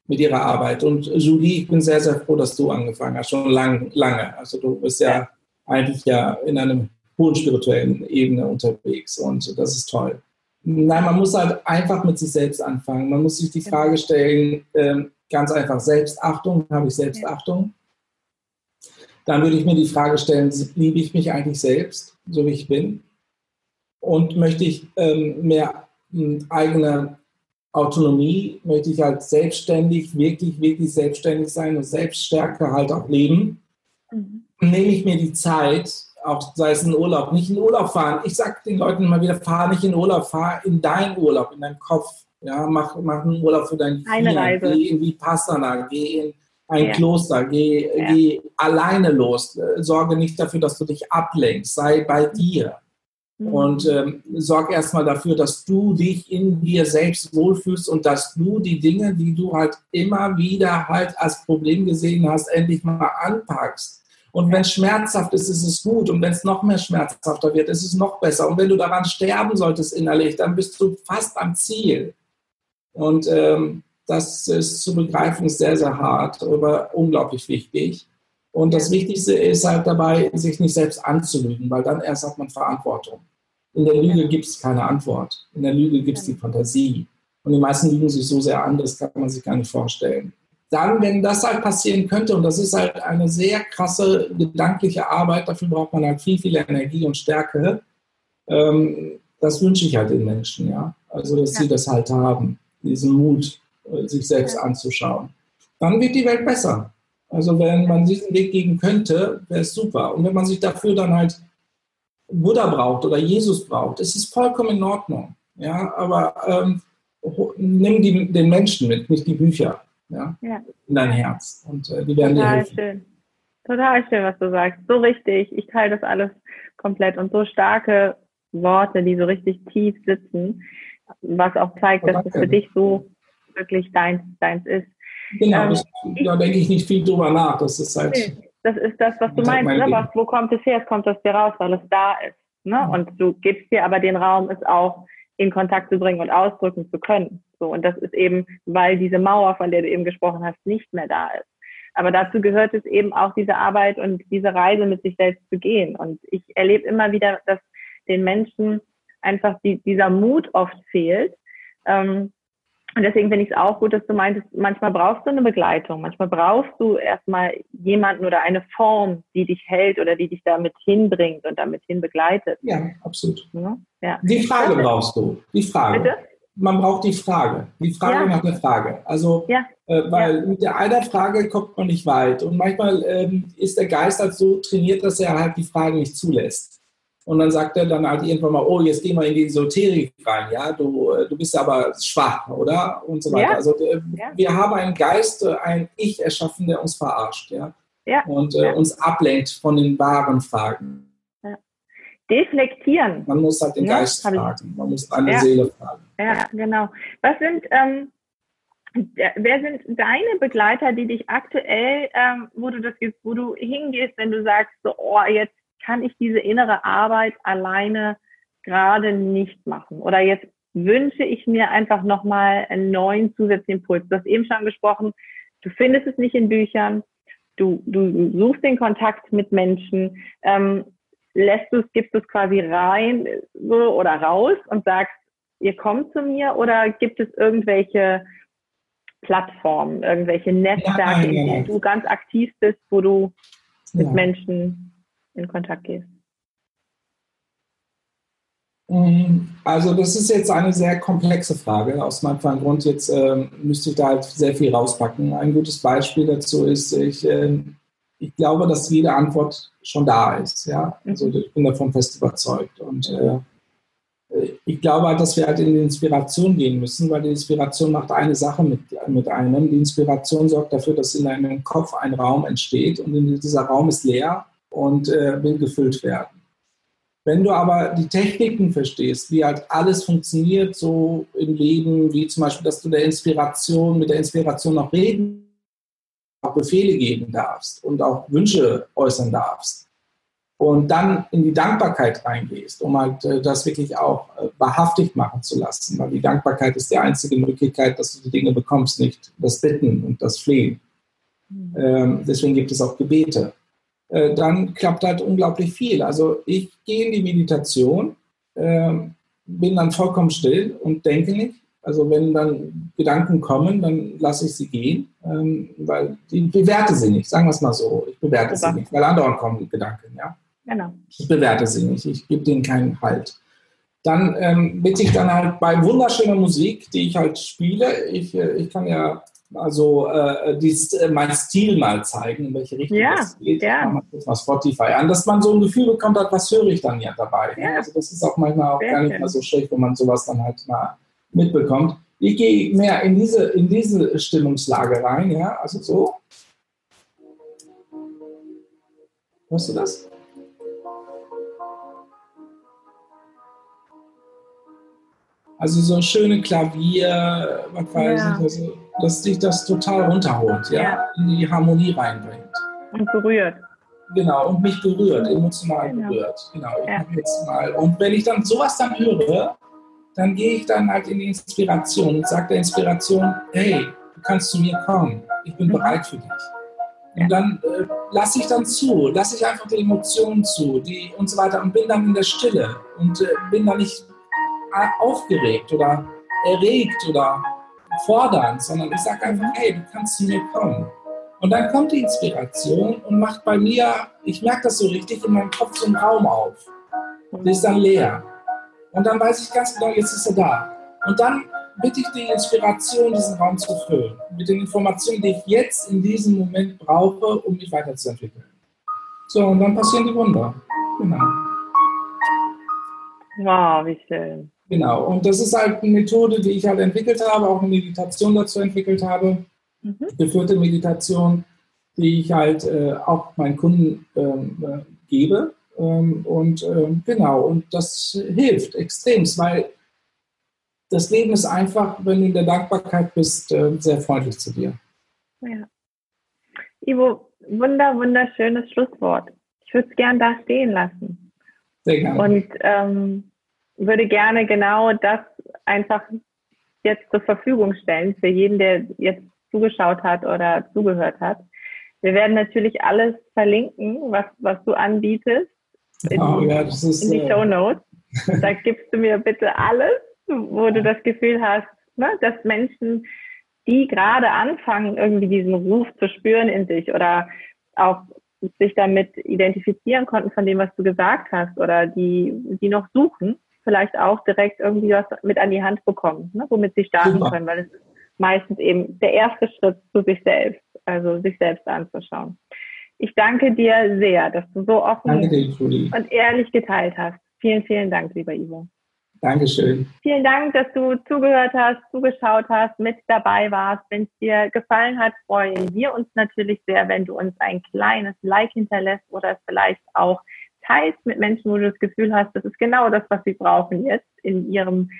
mit Ihrer Arbeit? Und Julie, ich bin sehr, sehr froh, dass du angefangen hast, schon lang, lange. Also du bist ja, eigentlich ja in einem hohen spirituellen Ebene unterwegs und das ist toll. Nein, man muss halt einfach mit sich selbst anfangen. Man muss sich die Frage stellen, ähm, ganz einfach Selbstachtung, habe ich Selbstachtung? Dann würde ich mir die Frage stellen, liebe ich mich eigentlich selbst, so wie ich bin? Und möchte ich ähm, mehr ähm, eigene Autonomie, möchte ich halt selbstständig, wirklich, wirklich selbstständig sein und Selbststärke halt auch leben? Mhm. Nehme ich mir die Zeit, auch sei es ein Urlaub, nicht in Urlaub fahren. Ich sage den Leuten immer wieder, fahr nicht in Urlaub, fahr in deinen Urlaub, in deinen Kopf. Ja, mach, mach einen Urlaub für dein Reise. Geh in Vipassana, geh in ein ja. Kloster, geh, ja. geh alleine los. Sorge nicht dafür, dass du dich ablenkst. Sei bei dir. Mhm. Und ähm, sorg erstmal dafür, dass du dich in dir selbst wohlfühlst und dass du die Dinge, die du halt immer wieder halt als Problem gesehen hast, endlich mal anpackst. Und wenn es schmerzhaft ist, ist es gut. Und wenn es noch mehr schmerzhafter wird, ist es noch besser. Und wenn du daran sterben solltest innerlich, dann bist du fast am Ziel. Und ähm, das ist zu begreifen, ist sehr, sehr hart, aber unglaublich wichtig. Und das Wichtigste ist halt dabei, sich nicht selbst anzulügen, weil dann erst hat man Verantwortung. In der Lüge gibt es keine Antwort. In der Lüge gibt es die Fantasie. Und die meisten lügen sich so sehr an, das kann man sich gar nicht vorstellen. Dann, wenn das halt passieren könnte, und das ist halt eine sehr krasse gedankliche Arbeit, dafür braucht man halt viel, viel Energie und Stärke. Ähm, das wünsche ich halt den Menschen, ja. Also, dass ja. sie das halt haben diesen Mut, äh, sich selbst anzuschauen. Dann wird die Welt besser. Also wenn man diesen Weg geben könnte, wäre es super. Und wenn man sich dafür dann halt Buddha braucht oder Jesus braucht, ist es vollkommen in Ordnung. Ja, aber ähm, nimm die, den Menschen mit, nicht die Bücher, ja, ja. in dein Herz. Und äh, die werden Total dir helfen. Schön. Total schön, was du sagst. So richtig. Ich teile das alles komplett und so starke Worte, die so richtig tief sitzen was auch zeigt, dass es für dich so wirklich deins, deins ist. Genau, ähm, das, da denke ich nicht viel drüber nach. Das ist halt. Das ist das, was du meinst. Ne? Was, wo kommt es her? Es kommt aus dir raus, weil es da ist. Ne? Ja. Und du gibst dir aber den Raum, es auch in Kontakt zu bringen und ausdrücken zu können. So, und das ist eben, weil diese Mauer, von der du eben gesprochen hast, nicht mehr da ist. Aber dazu gehört es eben auch diese Arbeit und diese Reise mit sich selbst zu gehen. Und ich erlebe immer wieder, dass den Menschen einfach die, dieser Mut oft fehlt. Ähm, und deswegen finde ich es auch gut, dass du meintest, manchmal brauchst du eine Begleitung, manchmal brauchst du erstmal jemanden oder eine Form, die dich hält oder die dich damit hinbringt und damit hin begleitet. Ja, absolut. Ja. Die Frage brauchst du, die Frage. Bitte? Man braucht die Frage, die Frage ja. nach der Frage. Also, äh, weil mit der einer Frage kommt man nicht weit. Und manchmal ähm, ist der Geist halt so trainiert, dass er halt die Frage nicht zulässt. Und dann sagt er dann halt irgendwann mal, oh, jetzt geh mal in die Esoterik rein, ja, du, äh, du bist aber schwach, oder? Und so weiter. Ja. Also äh, ja. wir haben einen Geist, äh, ein Ich erschaffen, der uns verarscht, ja. ja. Und äh, uns ablenkt von den wahren Fragen. deflektieren. Man muss halt den Geist fragen, man muss eine. Seele fragen. Ja, genau. Was sind, ähm, wer sind deine Begleiter, die dich aktuell, ähm, wo du das, wo du hingehst, wenn du sagst, so, oh, jetzt kann ich diese innere Arbeit alleine gerade nicht machen? Oder jetzt wünsche ich mir einfach nochmal einen neuen zusätzlichen Impuls. Du hast eben schon gesprochen, du findest es nicht in Büchern, du, du suchst den Kontakt mit Menschen, ähm, lässt du es, gibst du es quasi rein so, oder raus und sagst, ihr kommt zu mir oder gibt es irgendwelche Plattformen, irgendwelche Netzwerke, in denen du ganz aktiv bist, wo du mit Menschen in Kontakt gehst? Ähm, also das ist jetzt eine sehr komplexe Frage. Aus meinem Grund jetzt äh, müsste ich da halt sehr viel rauspacken. Ein gutes Beispiel dazu ist, ich, äh, ich glaube, dass jede Antwort schon da ist. Ja? Also ich bin davon fest überzeugt. Und äh, ich glaube halt, dass wir halt in die Inspiration gehen müssen, weil die Inspiration macht eine Sache mit, mit einem. Die Inspiration sorgt dafür, dass in einem Kopf ein Raum entsteht und dieser Raum ist leer und äh, will gefüllt werden. Wenn du aber die Techniken verstehst, wie halt alles funktioniert so im Leben, wie zum Beispiel, dass du der Inspiration, mit der Inspiration noch reden, auch Befehle geben darfst und auch Wünsche äußern darfst und dann in die Dankbarkeit reingehst, um halt äh, das wirklich auch äh, wahrhaftig machen zu lassen, weil die Dankbarkeit ist die einzige Möglichkeit, dass du die Dinge bekommst, nicht das Bitten und das Flehen. Mhm. Ähm, deswegen gibt es auch Gebete. Äh, dann klappt halt unglaublich viel. Also ich gehe in die Meditation, äh, bin dann vollkommen still und denke nicht. Also wenn dann Gedanken kommen, dann lasse ich sie gehen, ähm, weil ich bewerte sie nicht, sagen wir es mal so. Ich bewerte sie nicht, weil andauernd kommen die Gedanken, ja. Genau. Ich bewerte sie nicht, ich gebe denen keinen Halt. Dann ähm, bitte ich dann halt bei wunderschöner Musik, die ich halt spiele. Ich, äh, ich kann ja also äh, dies, äh, mein Stil mal zeigen, in welche Richtung ja, es geht. Ja. Mal Spotify an, dass man so ein Gefühl bekommt hat, was höre ich dann ja dabei. Ja. Also das ist auch manchmal auch Sehr gar nicht mal so schlecht, wenn man sowas dann halt mal mitbekommt. Ich gehe mehr in diese, in diese Stimmungslage rein, ja, also so. Hörst du das? Also so schöne Klavier, was weiß ja. ich, also, dass dich das total runterholt, ja, ja, in die Harmonie reinbringt. Und berührt. Genau, und mich berührt, emotional genau. berührt. Genau, ja. jetzt mal. Und wenn ich dann sowas dann höre, dann gehe ich dann halt in die Inspiration und sage der Inspiration, hey, du kannst zu mir kommen, ich bin mhm. bereit für dich. Und dann äh, lasse ich dann zu, lasse ich einfach die Emotionen zu, die und so weiter und bin dann in der Stille und äh, bin dann nicht aufgeregt oder erregt oder fordernd, sondern ich sage einfach, hey, du kannst zu mir kommen. Und dann kommt die Inspiration und macht bei mir, ich merke das so richtig, in meinem Kopf so einen Raum auf. Der ist dann leer. Und dann weiß ich ganz genau, jetzt ist er da. Und dann bitte ich die Inspiration, diesen Raum zu füllen. Mit den Informationen, die ich jetzt in diesem Moment brauche, um mich weiterzuentwickeln. So, und dann passieren die Wunder. Genau. Wow, wie schön. Genau, und das ist halt eine Methode, die ich halt entwickelt habe, auch eine Meditation dazu entwickelt habe, mhm. geführte Meditation, die ich halt äh, auch meinen Kunden ähm, äh, gebe. Ähm, und ähm, genau, und das hilft extrem, weil das Leben ist einfach, wenn du in der Dankbarkeit bist, äh, sehr freundlich zu dir. Ja. Ivo, wunder, wunderschönes Schlusswort. Ich würde es gern da stehen lassen. Sehr gerne. Und ähm, würde gerne genau das einfach jetzt zur Verfügung stellen für jeden, der jetzt zugeschaut hat oder zugehört hat. Wir werden natürlich alles verlinken, was, was du anbietest, in, oh, ja, ist, in die äh, Show Notes. Da gibst du mir bitte alles, wo du das Gefühl hast, ne, dass Menschen, die gerade anfangen, irgendwie diesen Ruf zu spüren in sich oder auch sich damit identifizieren konnten von dem, was du gesagt hast oder die, die noch suchen, vielleicht auch direkt irgendwie was mit an die Hand bekommen, ne, womit sie starten Super. können, weil es ist meistens eben der erste Schritt zu sich selbst, also sich selbst anzuschauen. Ich danke dir sehr, dass du so offen dir, und ehrlich geteilt hast. Vielen, vielen Dank, lieber Ivo. Dankeschön. Vielen Dank, dass du zugehört hast, zugeschaut hast, mit dabei warst. Wenn es dir gefallen hat, freuen wir uns natürlich sehr, wenn du uns ein kleines Like hinterlässt oder vielleicht auch teilst mit Menschen, wo du das Gefühl hast, das ist genau das, was sie brauchen jetzt in ihrem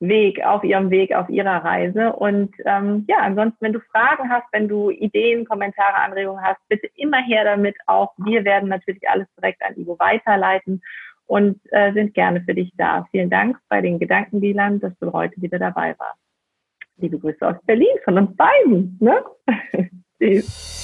Weg, auf ihrem Weg, auf ihrer Reise. Und ähm, ja, ansonsten, wenn du Fragen hast, wenn du Ideen, Kommentare, Anregungen hast, bitte immer her damit. Auch wir werden natürlich alles direkt an Ivo weiterleiten und äh, sind gerne für dich da. Vielen Dank bei den Gedankendealern, dass du heute wieder dabei warst. Liebe Grüße aus Berlin von uns beiden. Ne? Tschüss.